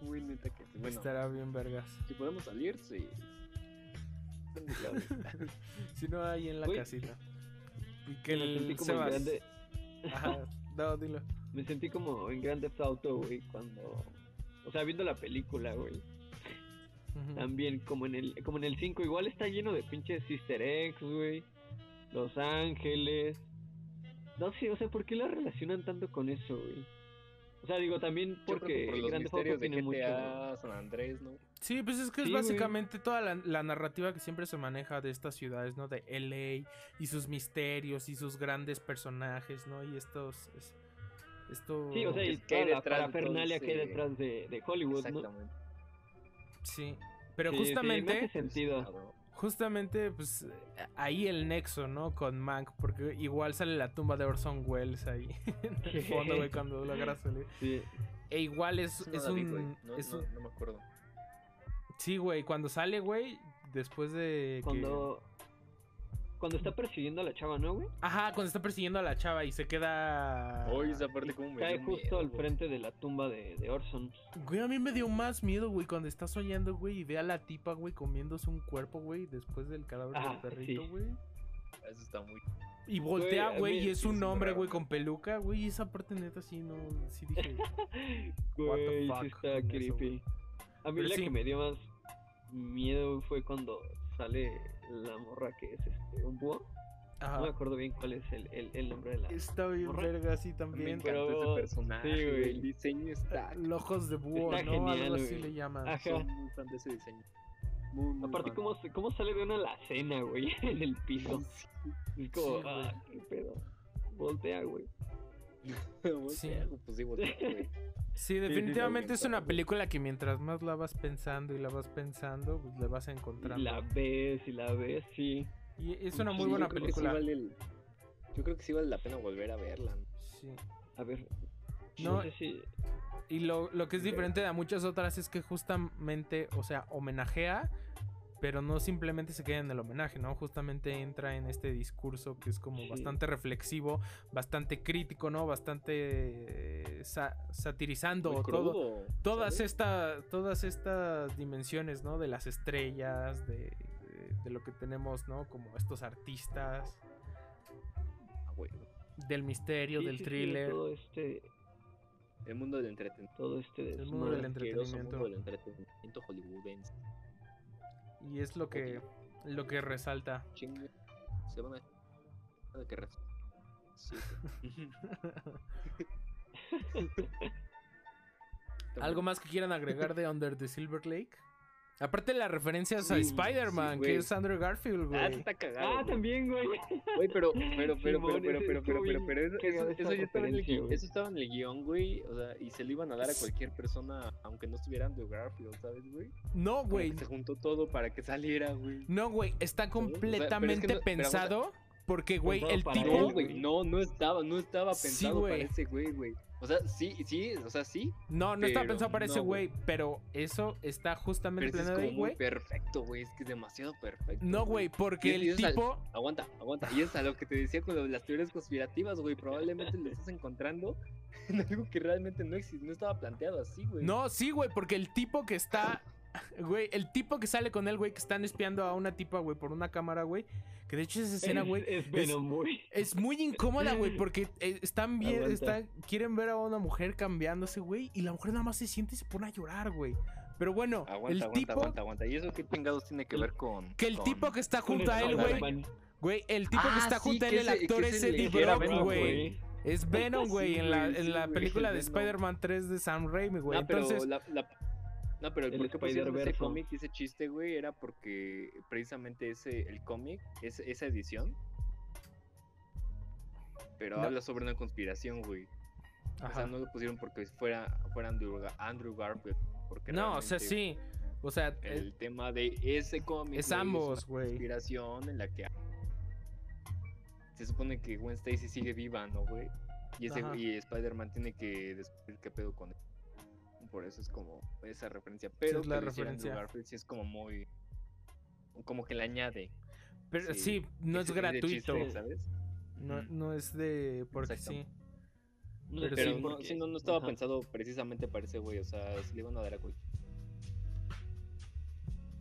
Muy neta que sí. Bueno, Estará bien vergas. si podemos salir, sí. [LAUGHS] Si no, ahí en la Güey, casita. Y que me sentí como en grande. Ajá, no, dilo. Me sentí como en Grand Theft Auto, güey, cuando... O sea, viendo la película, güey. También como en el como en el 5 igual está lleno de pinches Sister X, güey. Los Ángeles. No sé, o sea, ¿por qué la relacionan tanto con eso, güey? O sea, digo también porque que por los Grand Theft Auto misterios de tiene mucho San Andrés, ¿no? Sí, pues es que es Sí, güey. básicamente toda la, la narrativa que siempre se maneja de estas ciudades, ¿no? De LA y sus misterios y sus grandes personajes, ¿no? Y estos... es- esto... Sí, o sea, y toda la detrás de todo parafernalia que hay detrás de, de Hollywood, ¿no? Exactamente. Sí. Pero Sí, sí, me justamente... hace sentido. Justamente, pues ahí el nexo, ¿no? Con Mank, porque igual sale la tumba de Orson Welles ahí [LAUGHS] en el fondo, güey, cuando logra salir. Sí. E igual es, no es vi, un... No, es no- un- no me acuerdo. Sí, güey, cuando sale, güey, después de... que- Cuando está persiguiendo a la chava, ¿no, güey? Ajá, cuando está persiguiendo a la chava y se queda... Oye, esa parte como me Cae dio justo miedo, al güey. frente de la tumba de, de Orson. Güey, a mí me dio más miedo, güey, cuando está soñando, güey, y ve a la tipa, güey, comiéndose un cuerpo, güey, después del cadáver Ah, del perrito, sí. güey. Eso está muy. Y voltea, Güey, y es un hombre, raro. güey, con peluca, güey, y esa parte neta sí, no, sí dije... [LAUGHS] Güey, fuck sí está eso, creepy. a mí Pero la sí. que me dio más miedo fue cuando sale la morra que es este un búho. Ajá. No me acuerdo bien cuál es el, el, el nombre de la. Está bien Morra. verga, sí, Me también. encantó pero- ese personaje, sí, güey. El diseño está. Los ojos de búho, Está ¿no? genial, Algo así güey. le llaman. Ajá. Soy muy fan de ese diseño. Muy, muy Aparte. ¿cómo, se- ¿cómo sale de una la cena, güey? [LAUGHS] En el piso. Es como, Sí, güey. ah, qué pedo. Voltea, güey. [LAUGHS] Voltea, Sí. Pues sí, voltea, güey. Sí, definitivamente es una película que mientras más la vas pensando y la vas pensando, pues le vas Y encontrando. la ves y la ves, sí. Y es una muy Sí, buena sí película. vale el- Yo creo que sí vale la pena volver a verla. Sí. A ver, No, No sé si. Y lo, lo que es diferente a muchas otras es que justamente, o sea, homenajea, pero no simplemente se queda en el homenaje, ¿no? Justamente entra en este discurso que es como Sí. bastante reflexivo, bastante crítico, ¿no? Bastante eh, sa- satirizando Muy todo, crudo, todas, esta, todas estas dimensiones, ¿no? De las estrellas, de, de- de lo que tenemos, ¿no? Como estos artistas, Ah, del misterio, sí, del sí, sí, thriller. todo este. El mundo del entretenimiento. Todo este. El mundo del entretenimiento. mundo del entretenimiento hollywoodense. Y es lo que, lo que resalta. Chingue. Se van a. ¿De qué res- Sí. [LAUGHS] ¿Algo más que quieran agregar de Under the Silver Lake? Aparte de las referencias a Sí, Spider-Man, sí, que es Andrew Garfield, Ah, güey. eso está cagado. Ah, también, güey. Güey, pero, pero, [LAUGHS] pero, pero, pero, pero, pero, pero, pero, eso, eso, eso ya estaba en el guion, güey. eso estaba en el guion, güey, o sea, y se lo iban a dar a cualquier persona, aunque no estuviera Andrew Garfield, ¿sabes, güey? No, güey. Se juntó todo para que saliera, güey. No, güey. Está pero es que completamente no- pensado porque, güey, el para tipo... No, güey, no, no estaba, no estaba Sí, pensado para güey. ese güey, güey. O sea, sí, sí, o sea, sí, No, no estaba pero pensado para ese no, güey. güey, pero eso está pero justamente es planeado como ahí, muy güey. perfecto, güey, es que es demasiado perfecto. No, güey, porque el es tipo... Aguanta, aguanta. Y es a lo que te decía con lo de las teorías conspirativas, güey. Probablemente lo estás encontrando [LAUGHS] en algo que realmente no existe, no estaba planteado así, güey. No, sí, güey, porque el tipo que está... Güey, el tipo que sale con él, güey, que están espiando a una tipa, güey, por una cámara, güey. Que de hecho esa escena, Es- güey, Es Venom, güey. Es muy incómoda, güey, [LAUGHS] porque eh, están bien, están, quieren ver a una mujer cambiándose, güey, y la mujer nada más se siente y se pone a llorar, güey. Pero bueno, Aguanta, el aguanta, tipo, aguanta, aguanta. ¿Y eso qué chingados tiene que ver con. que el con- tipo que está junto a él, güey, güey, el tipo que Ah, está sí, junto a él, el actor es Eddie Brock, Venom, güey. Es Venom, güey, Sí, en la, en sí, la película de. Spider-Man 3 de Sam Raimi, güey. Pero Entonces, la, la- No, pero el, por qué pusieron ese cómic y ese chiste, güey, era porque precisamente ese, el cómic, ese- esa edición. Pero No. habla sobre una conspiración, güey. O ajá. sea, no lo pusieron porque fuera, fuera Andrew, Ga- Andrew Garfield. Porque no, o sea, sí. O sea, El eh, tema de ese cómic. es ambos, una güey. conspiración en la que se supone que Gwen Stacy sigue viva, ¿no, güey? Y, ese, Ajá. y Spider-Man tiene que descubrir qué pedo con él. Por eso es como esa referencia. Pero es la Andrew referencia. Garfield sí es como muy. Como que le añade. pero sí, sí, no es gratuito. chiste, ¿sabes? No, Ujú. no es de porque Exacto. sí. No Pero sí, no, por qué. sí, no, no estaba Ajá. pensado precisamente para ese güey. O sea, se le iban a dar a cualquier.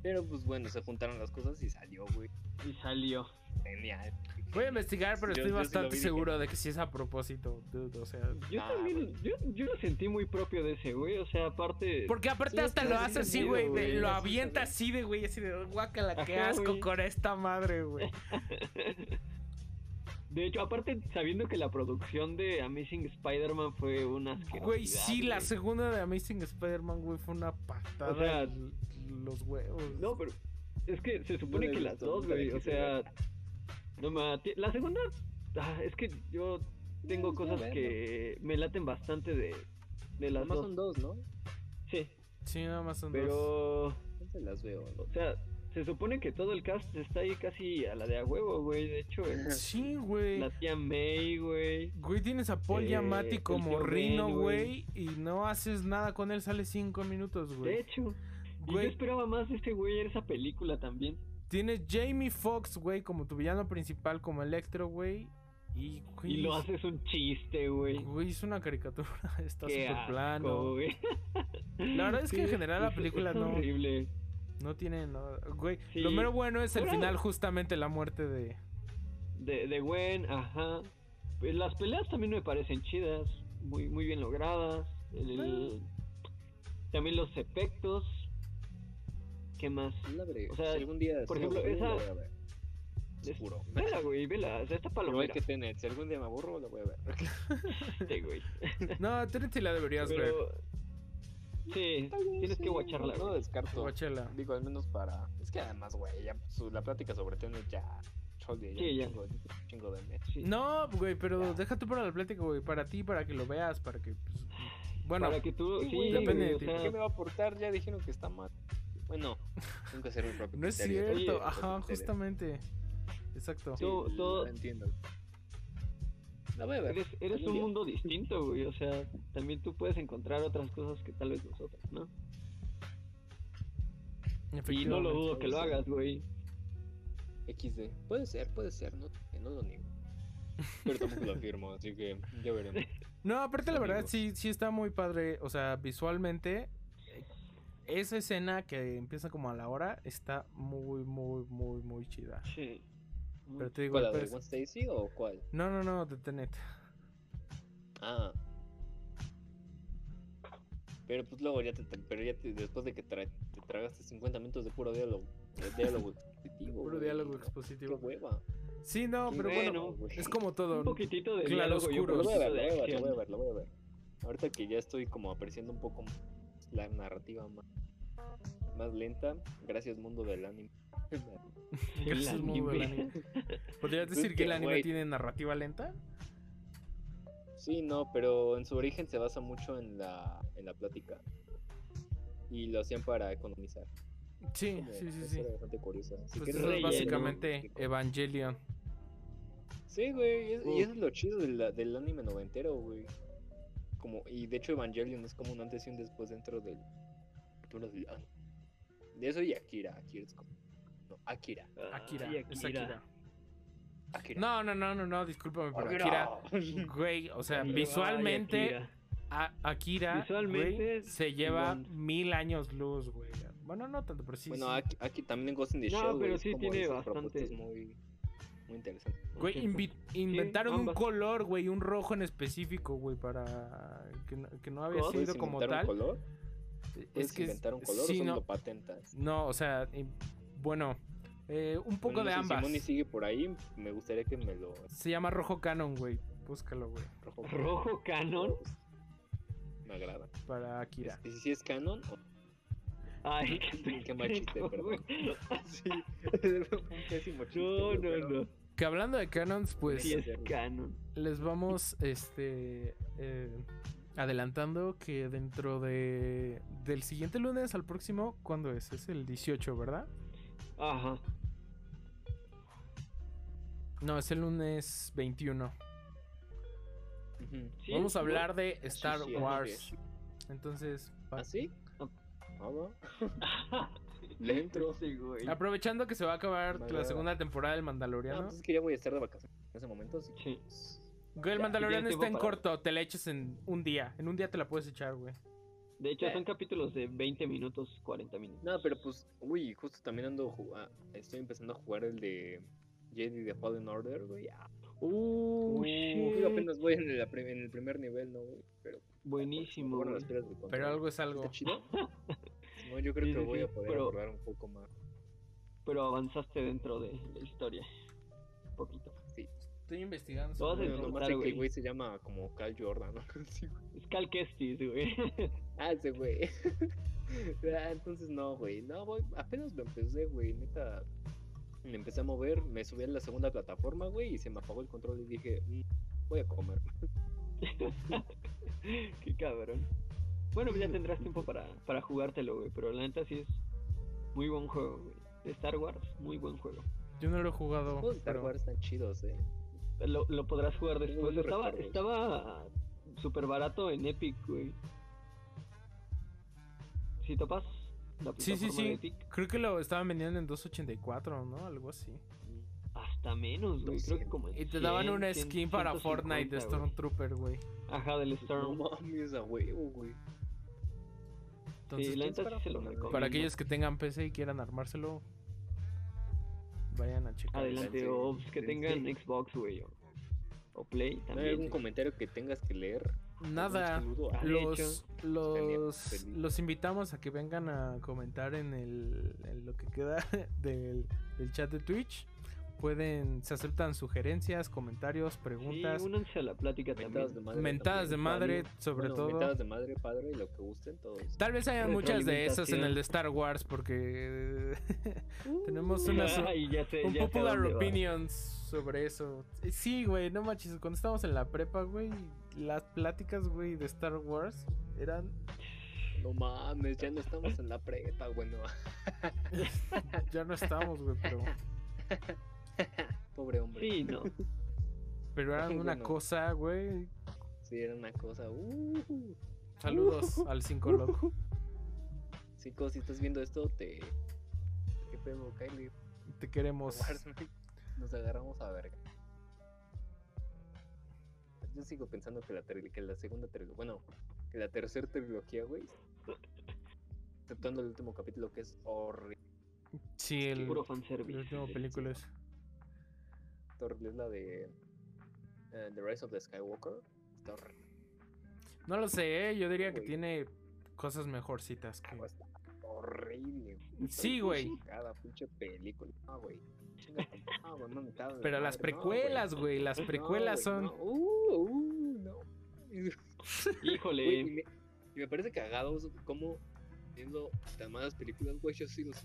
Pero pues bueno, se juntaron las cosas y salió, güey. Y salió. Genial. Voy a investigar, pero Yo- estoy yo bastante seguro de que sí es a propósito, dude, o sea. Yo Ah, también, yo, yo lo sentí muy propio de ese, güey. O sea, aparte. Porque aparte hasta lo hace sí, así, sí, güey. Lo avienta sí. así de, güey, así de, guácala, qué Ajá, asco güey. con esta madre, güey. [LAUGHS] De hecho, aparte, sabiendo que la producción de Amazing Spider-Man fue una asquerosidad. Güey, sí, la segunda de Amazing Spider-Man, güey, fue una patada. O sea, los huevos. No, pero es que se supone No que las dos, güey. O sea, no ma, La segunda, ah, es que yo tengo cosas bueno. que me laten bastante de, de las Además dos. son dos, ¿no? Sí, Sí, nada más son dos. pero. No se las veo. O sea, se supone que todo el cast está ahí casi a la de a huevo, güey. De hecho, el- [LAUGHS] Sí, güey. la tía May, güey. Güey, tienes a Paul Eh, como Rino, Ben, güey, y no haces nada con él, sale cinco minutos, De güey. hecho, y yo esperaba más de ese güey en esa película también. Tienes Jamie Foxx, güey, como tu villano principal, como Electro, güey. Y, güey, Y lo es- haces un chiste, güey. Güey, es una caricatura, [LAUGHS] está súper plano. güey. La verdad es que en general la película es no- horrible. No tiene nada. Güey, Sí. lo mero bueno es el final, justamente la muerte de. De, de Gwen, ajá. Pues las peleas también me parecen chidas, muy, muy bien logradas. El- También los efectos. ¿Qué más? La veré. O sea, si algún día. por ejemplo, esa- la voy a ver. Seguro. Vela, güey, vela. O sea, esta [LAUGHS] Igual palomera. que Tenet. Si algún día me aburro, la voy a ver. [LAUGHS] Este, güey. [LAUGHS] No, Tenet sí la deberías ver. Pero. Sí, tienes que guacharla, No, descarto. Guáchela. Digo, al menos para. Es que además, güey, ya su- la plática sobre Tenet ya. Chole, ya. Sí, ya. Chingo, un chingo de mes. Sí. No, güey, pero Ya. deja tú para la plática, güey. Para ti, para que lo veas, para que. pues, bueno, Para que tú. Sí, Sí, güey, depende güey, de o ti. sea, ¿Qué me va a aportar? Ya dijeron que está mal. Bueno, tengo que hacer mi propio no es criterio, cierto. también, Ajá, justamente. Exacto. Sí, Todo- lo todo- entiendo. La voy a ver. Eres, eres un día. mundo distinto, güey. O sea, también tú puedes encontrar otras cosas que tal vez nosotros, ¿no? Y no lo dudo que lo ser. hagas, güey. XD. Puede ser, puede ser, no, no lo niego. Pero tampoco lo afirmo, así que ya veremos. [LAUGHS] No, aparte la verdad sí, sí está muy padre. O sea, visualmente, esa escena que empieza como a la hora está muy, muy, muy, muy chida. Sí. Pero te digo, ¿Cuál, Gwen Stacy o cuál? no, no, no, de Tenet. Ah. Pero pues luego ya te, pero ya te- después de que tra- te tragaste 50 minutos de puro diálogo, de diálogo expositivo. [LAUGHS] Puro güey, diálogo expositivo. Qué hueva. Sí, no, Qué pero bueno, es como todo. Un poquitito de Claro, diálogo oscuro. Lo voy a ver, poquito lo de voy a ver, lo voy a acción. ver, lo voy a ver. Ahorita que ya estoy como apreciando un poco la narrativa más, más lenta, gracias mundo del anime. [LAUGHS] Gracias, El muy buen anime. [LAUGHS] ¿Podrías Es decir que que, el anime tiene narrativa lenta? Sí, no, pero en su origen se basa mucho en la, en la plática. Y lo hacían para economizar. Sí, Como- sí, sí, eso sí. bastante curioso. Así Pues que eso es básicamente Evangelion. Sí, güey, es- y Uf. eso es lo chido del, del anime noventero, güey. Como, y de hecho Evangelion es como un antes y un después dentro del. De eso y Akira, Akira es como... No, Akira, Akira, Ay, es Akira. Akira. No, no, no, no, no, discúlpame, pero Akira. Akira, [LAUGHS] güey, o sea, Ay, visualmente, Akira. a- Akira, Visualmente, güey, se lleva mil años luz, güey. Bueno, no tanto, pero sí. bueno, sí. aquí, aquí también en Ghost in the No, Shell, güey, pero es sí tiene bastante- muy, muy interesantes. Güey, invi- inventaron un color, güey, un rojo en específico, güey, para que no, que no había ¿Cómo? sido ¿Puedes como inventar tal. un color? Es ¿Puedes que inventar un color sí, o no, lo patentas? no, o sea, bueno, eh, un poco Bueno, de no sé, Si ambas. Moni sigue por ahí, me gustaría que me lo... Se llama rojo canon, güey. Búscalo, güey, Rojo, Rojo canon. Me agrada. para Akira. Este, si es canon o Ay, [LAUGHS] Qué qué perdón. [LAUGHS] Sí, [LAUGHS] un pésimo chiste. No, güey, no, pero- no. Que hablando de canons, pues Sí es canon. les vamos este eh, adelantando que dentro de del siguiente lunes al próximo, ¿cuándo es? Es el 18, ¿verdad? Ajá. No, es el lunes 21. Ujú. Sí, Vamos a hablar de Star sí, así Wars. es. Entonces, pa- ¿Ah, sí? Ah. [LAUGHS] Le entro. [LAUGHS] Sí, güey. aprovechando que se va a acabar la segunda temporada del No, Mandaloriano. pues es que ya voy a estar de vacaciones en ese momento, así que, Sí. pues, Güey, el ya, Mandaloriano está en para- corto, te la echas en un día. En un día te la puedes echar, güey. De hecho, Eh. son capítulos de 20 minutos, 40 minutos. No, pero pues, uy, justo también ando jugando, estoy empezando a jugar el de Jedi de Fallen Order, güey. Ah, Uh, shit. apenas voy en el, en el primer nivel, ¿no, güey? Pero, Buenísimo. bueno, güey. Pero algo es algo. ¿Está chido? [LAUGHS] No, yo creo Sí, que sí, voy sí, a poder pero- abordar un poco más. Pero avanzaste dentro de la historia. Un poquito. Estoy investigando. Lo sobre- nomás sé que güey. el güey se llama como Cal Jordan, ¿no? [LAUGHS] Sí, güey. Es Cal Kestis, güey. [LAUGHS] Ah, ese güey. [LAUGHS] ah, entonces no, güey. No, voy, apenas lo empecé, güey. Neta. Me empecé a mover, me subí a la segunda plataforma, güey, y se me apagó el control y dije, "Mm, voy a comer. Qué cabrón. Bueno, pues ya tendrás tiempo para, para jugártelo, güey. Pero la neta sí es muy buen juego, güey. De Star Wars, muy buen juego. Yo no lo he jugado. Los juegos de Star Wars están chidos, eh. Lo, lo podrás jugar después. Estaba estaba súper barato en Epic, güey. ¿Sí topas? La Sí, sí, de sí. Epic. Creo que lo estaban vendiendo en 2.84, ¿no? Algo así. Hasta menos, güey. Creo que 200. como en Y te daban 100, una 100, skin para 150, Fortnite de. Stormtrooper, güey. Ajá, del No Storm. mames, a huevo, güey. Entonces, sí, la ¿quién neta para sí se lo poner? recomiendo. para aquellos que tengan PC y quieran armárselo, vayan a checar. Adelante, o pues, que sí, tengan sí. Xbox, güey. O, o Play ¿No hay también. algún comentario que tengas que leer? Nada. Ah, Los, los, los invitamos a que vengan a comentar en, el, en lo que queda [LAUGHS] del, del chat de Twitch. Pueden, se aceptan sugerencias, comentarios, Sí, preguntas, únanse a la plática Mentadas de madre. mentadas de madre, sobre Bueno, todo. Mentadas de madre, padre, y lo que gusten todos. Tal vez haya muchas de esas en el de Star Wars porque [LAUGHS] tenemos unas Ay, ya sé, un ya popular opinions sobre eso. Sí, güey, no manches, cuando estábamos en la prepa, güey, las pláticas, güey, de Star Wars eran No mames, ya no estamos en la prepa, bueno. [LAUGHS] ya no estábamos, güey, pero [LAUGHS] Pobre hombre. Sí, no. Pero eran [LAUGHS] una Bueno. cosa, güey. Sí, era una cosa. Uh, Saludos al cinco loco. [LAUGHS] Cinco, si estás viendo esto, te. ¿Qué pedo, Kylie? Te queremos. Nos agarramos a verga. Yo sigo pensando que la, que la segunda trilogía, bueno, que la tercera trilogía, güey, exceptuando el último capítulo que es horrible, Sí, el, Puro la fanservice. última película es. Horrible es la de eh, The Rise of the Skywalker. Está horrible. No lo sé, ¿eh? yo diría que tiene cosas mejorcitas que. Está horrible. güey. Sí, güey. Cada pinche película. Ah, ah, no Pero la las no, precuelas, güey, las No, precuelas son. no. Uh, uh, no. [LAUGHS] Híjole. Güey, y, me, y me parece cagado como viendo tan malas películas, güey, yo sí los...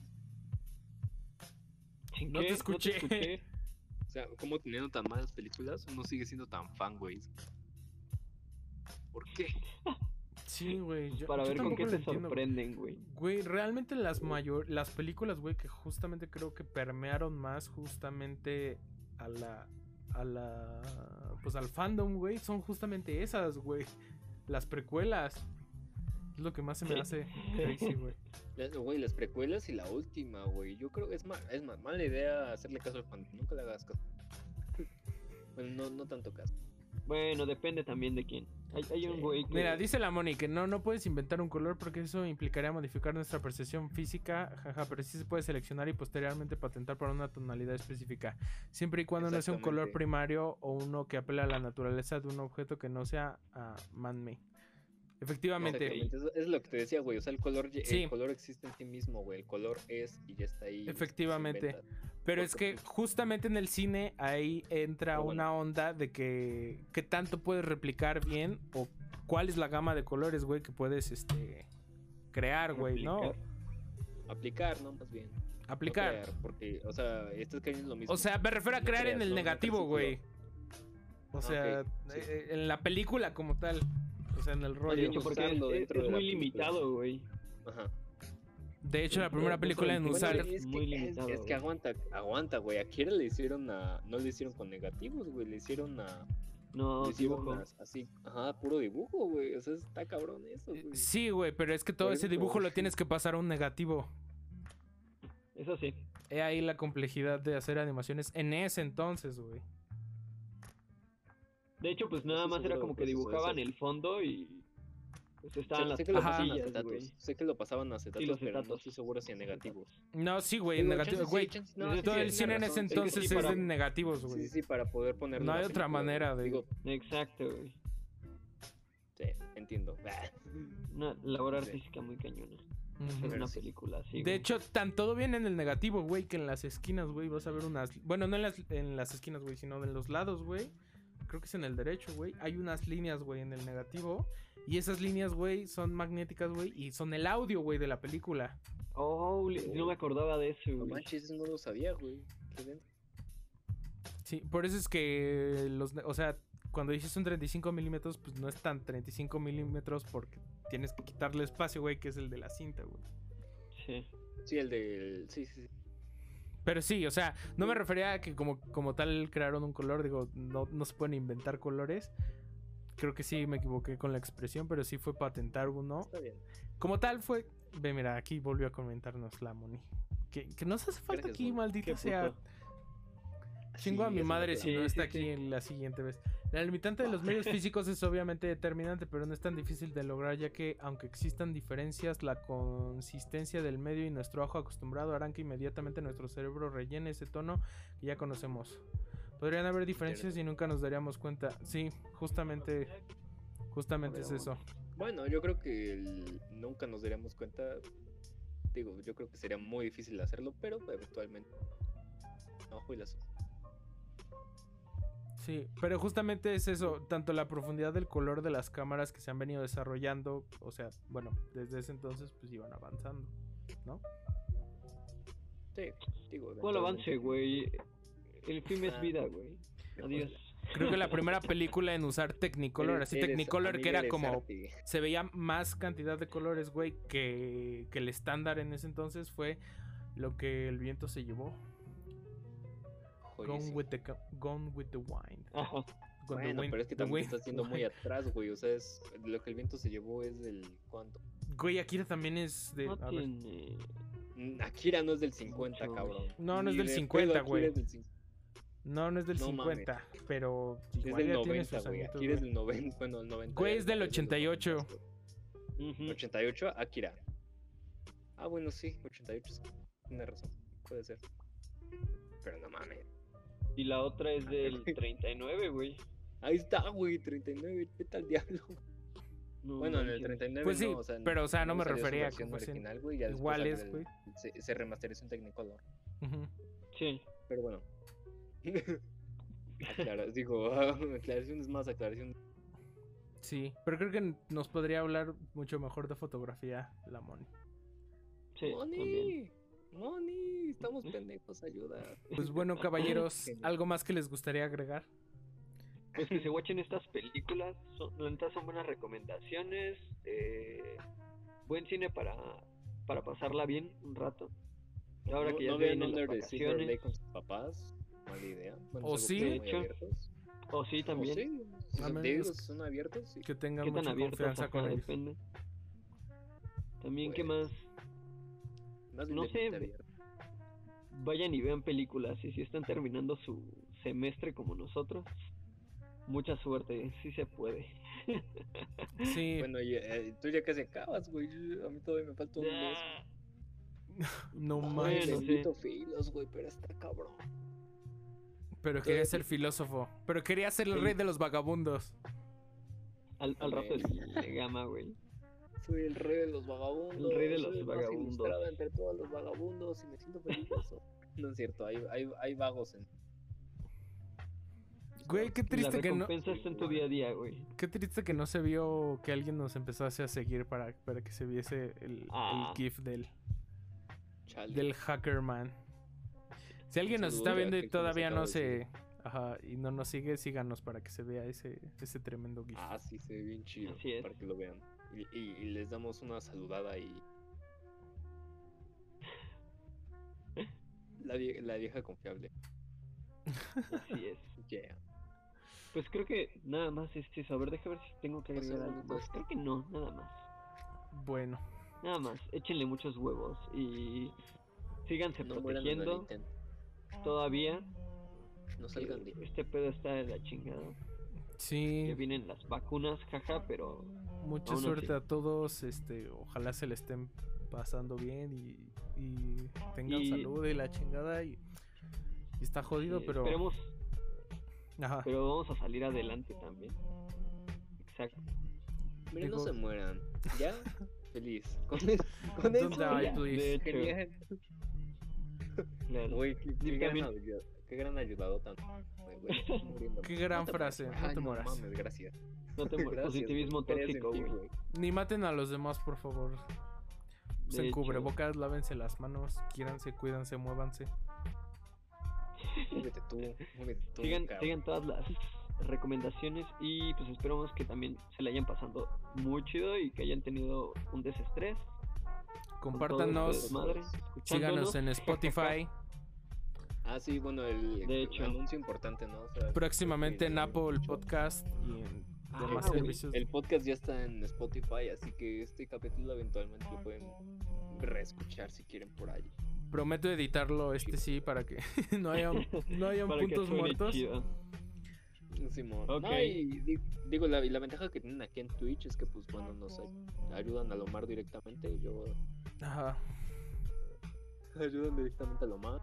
¿En No te qué? escuché. O sea, como teniendo tan malas películas, uno sigue siendo tan fan, güey. ¿Por qué? Sí, güey. yo- Para yo ver con qué te sorprenden, güey. Güey, realmente las mayor, las películas, güey, que justamente creo que permearon más justamente a la, a la, pues al fandom, güey, son justamente esas, güey, las precuelas. Es lo que más se me hace [LAUGHS] crazy, güey. Las- Güey, las precuelas y la última, güey. Yo creo que es más, es más mala idea hacerle caso al fan. Nunca le hagas caso. [LAUGHS] Bueno, no, no tanto caso. Bueno, depende también de quién. Hay, hay un güey que... Mira, dice la Moni que no, no puedes inventar un color porque eso implicaría modificar nuestra percepción física, jaja, pero sí se puede seleccionar y posteriormente patentar para una tonalidad específica, siempre y cuando no sea un color primario o uno que apela a la naturaleza de un objeto que no sea ah, man-made. Efectivamente, Eso es lo que te decía, güey. O sea, el color, Sí. el color existe en sí mismo, güey. El color es y ya está ahí. Efectivamente. se inventa. pero es que justamente en el cine ahí entra bueno. una onda de que qué tanto puedes replicar bien o cuál es la gama de colores, güey, que puedes este crear, güey, ¿no? Aplicar, ¿no? Más bien. No Aplicar. crear, porque, o sea, estás cayendo en lo mismo. O sea, me refiero a No crear en el no, negativo, güey. O Ah, sea, sí. eh, en la película como tal. O sea, en el rollo. Oye, porque es, dentro es de la muy limitado, güey. Ajá. De hecho, la primera película en usar. Bueno, es, que, es- limitado, es, güey. que aguanta, aguanta, güey. A Kira le hicieron a. No le hicieron con negativos, güey. Le hicieron a. No, le hicieron dibujo. a- así. Ajá, puro dibujo, güey. O sea, está cabrón eso, güey. Sí, güey, pero es que todo ese dibujo lo [LAUGHS] tienes que pasar a un negativo. Eso sí. He ahí la complejidad de hacer animaciones en ese entonces, güey. De hecho, pues nada más era como que dibujaban el fondo y pues Sé, estaban las sé que lo Ajá. acetatos. Sé que lo pasaban a acetatos, los pero no estoy seguro si a negativos. No, sí, güey, en Digo, negativo. chance sí, Güey, no, todo sí, el cine en ese sí, entonces es para- de negativos, Sí, güey. sí, sí, para poder poner. No hay otra manera de- Digo, Exacto, güey. sí, entiendo. [LAUGHS] Una labor Sí. artística muy cañona. Es una sí. película así. De güey. hecho, tan todo bien en el negativo, güey, que en las esquinas, güey, vas a ver unas... Bueno, no en las, en las esquinas, güey, sino en los lados, güey. Creo que es en el derecho, güey. Hay unas líneas, güey, en el negativo. Y esas líneas, güey, son magnéticas, güey, y son el audio, güey, de la película. Oh, no me acordaba de eso, No güey. manches, eso no lo sabía, güey. Sí, por eso es que los... O sea, cuando dices un 35 milímetros, pues no es tan 35 milímetros porque tienes que quitarle espacio, güey, que es el de la cinta, güey. Sí. Sí, el del. Sí, sí, sí. Pero sí, o sea, no me refería a que como, como tal crearon un color, digo, no, no se pueden inventar colores. Creo que sí me equivoqué con la expresión, pero sí fue patentar uno. Está bien. Como tal fue... Ve, mira, aquí volvió a comentarnos la Moni. Que, que nos hace falta Gracias, aquí, maldita sea. puto. Chingo a mi madre si no está aquí en la siguiente vez. La limitante de los medios físicos es obviamente determinante, pero no es tan difícil de lograr ya que aunque existan diferencias, la consistencia del medio y nuestro ojo acostumbrado harán que inmediatamente nuestro cerebro rellene ese tono que ya conocemos. Podrían haber diferencias y nunca nos daríamos cuenta. Sí, justamente, justamente es eso. Bueno, yo creo que nunca nos daríamos cuenta. Digo, yo creo que sería muy difícil hacerlo, pero eventualmente. Ojo y las. Sí, pero justamente es eso, tanto la profundidad del color de las cámaras que se han venido desarrollando, o sea, bueno, desde ese entonces pues iban avanzando, ¿no? Sí, digo. ¿Cuál avance, güey? El film es Ah. vida, güey. Adiós. Creo que la primera película en usar Technicolor, así Technicolor que era como se veía más cantidad de colores, güey, que, que el estándar en ese entonces fue lo que el viento se llevó. Gone, with the, Gone with the Wind. The Bueno, wind- pero es que también estás yendo muy [LAUGHS] atrás, güey. O sea, es lo que el viento se llevó es del cuánto. Güey, Akira también es de. No a ver. tiene. Mm, Akira no es del 50, Mucho, cabrón. No, no es del de 50, pedo güey. Es del No, no es del No mames. 50, pero Es del ya tiene 90, sus güey. Akira es del 90, bueno, el 90. Güey, es del del 88. 90, güey. Ujú. 88, Akira. Ah, bueno, sí, 88. sí. Tienes razón. Puede ser. Pero no mames. Y la otra es del 39, güey. Ahí está, güey, 39. Vete al diablo. No Bueno, en el manches. 39 Pues sí, no, o sea, pero, o sea, no me refería a fuesen original, güey, ya iguales, salió güey. el- Se, se remasterizó en Technicolor. Sí. Pero bueno. [LAUGHS] Aclara, digo, [LAUGHS] aclaraciones más, aclaraciones. Sí, pero creo que nos podría hablar mucho mejor de fotografía la Moni. Sí, también. ¡Moni! ¡Moni! Estamos pendejos, ayuda. Pues bueno, [LAUGHS] caballeros. ¿algo más que les gustaría agregar? Pues que se watchen estas películas. Son, la neta son buenas recomendaciones. eh, buen cine para, para pasarla bien un rato. Y ahora no, que ya no vean Under the Silver vacaciones. Lake con sus papás. Mala idea. Bueno, O sí. De hecho. O sí, O también. sí, si A son, menos te digo, que- si son abiertos, sí. Que tengan ¿Qué tan mucha abiertos? confianza Ajá, con ellos. depende. También, ¿qué Pues, más? Más no de sé. Vayan y vean películas. Y si están terminando su semestre como nosotros, mucha suerte. Sí se puede. [LAUGHS] Sí, Bueno, y, eh, tú ya casi acabas, güey. A mí todavía me falta un mes. [LAUGHS] no Bueno, manches. sí. Bendito filos, güey, pero está cabrón. Pero quería ser filósofo. Pero quería ser el Sí. rey de los vagabundos. Al, al rato le gama, güey. Soy el rey de los vagabundos. El rey de los soy el más vagabundos. entre todos los vagabundos y me siento peligroso. [LAUGHS] no es cierto, hay, hay, hay vagos en. Güey, qué La triste que no. recompensa está en tu día a día, güey. Qué triste que no se vio que alguien nos empezase a seguir para, para que se viese el, Ah. el GIF del, Chale. del Hackerman. Si alguien nos está viendo y todavía no se. Ajá, y no nos sigue, síganos para que se vea ese, ese tremendo GIF. Ah, sí, se ve bien chido. Así es. Para que lo vean. Y, y- y les damos una saludada y. [LAUGHS] La, vie- la vieja confiable. Así es. Yeah. Pues creo que nada más es eso. A ver, deja ver si tengo que agregar algo más. Creo que no, nada más. Bueno, Nada más. Échenle muchos huevos y síganse No protegiendo todavía. No que salgan de. Este pedo está de la chingada. sí, Ya vienen las vacunas, jaja, pero mucha aún suerte a todos. Este, ojalá se le estén pasando bien y, y tengan Y- salud y la chingada. Y, y está jodido, eh, pero. esperemos, Ajá. pero vamos a salir adelante también. Exacto. Miren, no se mueran. ¿Ya? [LAUGHS] Feliz. Con, es- con eso. Die, please. De hecho, Genial. claro. Güey, qué, qué gran también. ayuda- qué gran ayudado tan. [LAUGHS] Güey. Qué gran No te frase, no Ay, te mueras. mames, gracias. No te mueras. Positivismo tóxico, güey. Ni maten a los demás, por favor. Usen hecho. cubrebocas, lávense las manos, quiéranse, cuídense, muévanse. Muévete tú, muévete tú. Sigan, todas las recomendaciones y pues esperamos que también se la hayan pasando muy chido y que hayan tenido un desestrés. este Compártanos, síganos en Spotify, Ah, sí, bueno, el, De el hecho. anuncio importante, ¿no? O sea, próximamente en el- Apple el- Podcast y en Ah, demás güey, servicios. El podcast ya está en Spotify, así que este capítulo eventualmente lo pueden reescuchar si quieren por ahí. Prometo editarlo este sí para que [LAUGHS] no haya, no hayan puntos muertos. Simón. Ok. No, y di- digo, la, y la ventaja que tienen aquí en Twitch es que, pues, bueno, nos ay- ayudan a Lomar directamente. Yo Ajá. ayudan directamente a Lomar.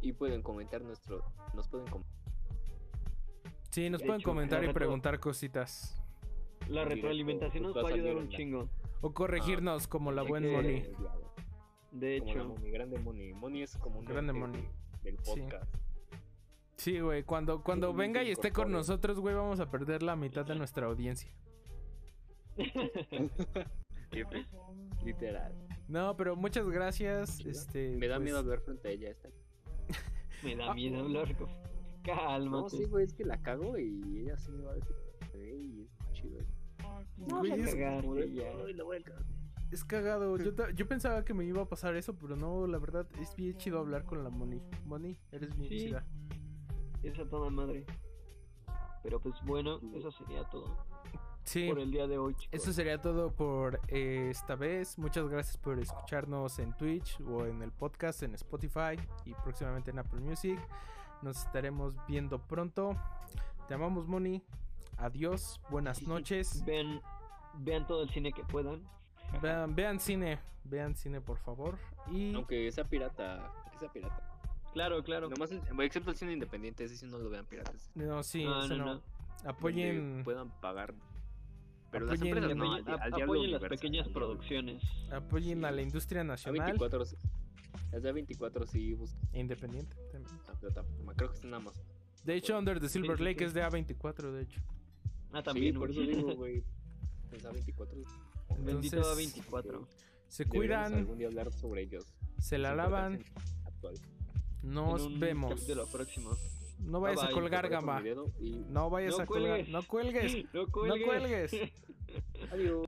Y pueden comentar nuestro. Nos pueden comentar. Sí, nos De pueden hecho, comentar y preguntar cositas. La retroalimentación nos pues, va a ayudar un chingo. O corregirnos como la buen que- Moni. De Como la hecho, Moni, grande Moni. Moni es como un Grande Moni. del podcast. Sí, güey, cuando, cuando venga y esté con nosotros, güey, vamos a perder la mitad de [LAUGHS] nuestra audiencia. Literal. No, pero muchas gracias. Este, Me da pues, miedo hablar frente a ella. Esta. me da Ah. miedo hablar con... [LAUGHS] Cálmate. No, sí, güey, es que la cago y ella sí me va a decir. "Ey, es chido. No Güey, es- cagar, Como de, ya. "Ay, la voy a cagar". es cagado. Yo, [LAUGHS] yo pensaba que me iba a pasar eso, pero no, la verdad es bien chido hablar con la Moni. Moni, eres bien Sí. chida. Esa toda madre. Pero pues bueno, eso sería todo Sí. por el día de hoy, chicos. Eso sería todo por eh, esta vez. Muchas gracias por escucharnos en Twitch o en el podcast, en Spotify y próximamente en Apple Music. Nos estaremos viendo pronto. Te amamos, Moni. Adiós. Buenas noches. Vean, vean todo el cine que puedan. Vean, vean cine. Vean cine, por favor. Y Aunque sea pirata, que sea pirata. Claro, claro. Nomás, el- excepto el cine independiente, ese sí no lo vean piratas. no, sí, No, no, no. no. Apoyen. Puedan pagar. Pero las Apoyen- empresas no, Apoyen, al, al las pequeñas producciones. Apoyen a la industria nacional A24, sí. Las de A24 sí buscan e independiente también. Creo que está en Amazon. De hecho, Under the Silver sí, Lake sí. es de A24, de hecho. Ah, también. Sí, por eso digo, güey. [LAUGHS] Pues A24. Bendito Entonces, A24. Se cuidan, algún día hablar sobre ellos. se la lavan. actual. Nos En un vemos. No vayas Bye a colgar, Gama. y- No vayas No a colgar. cuelgues. No cuelgues. [LAUGHS] No cuelgues. [LAUGHS] Adiós.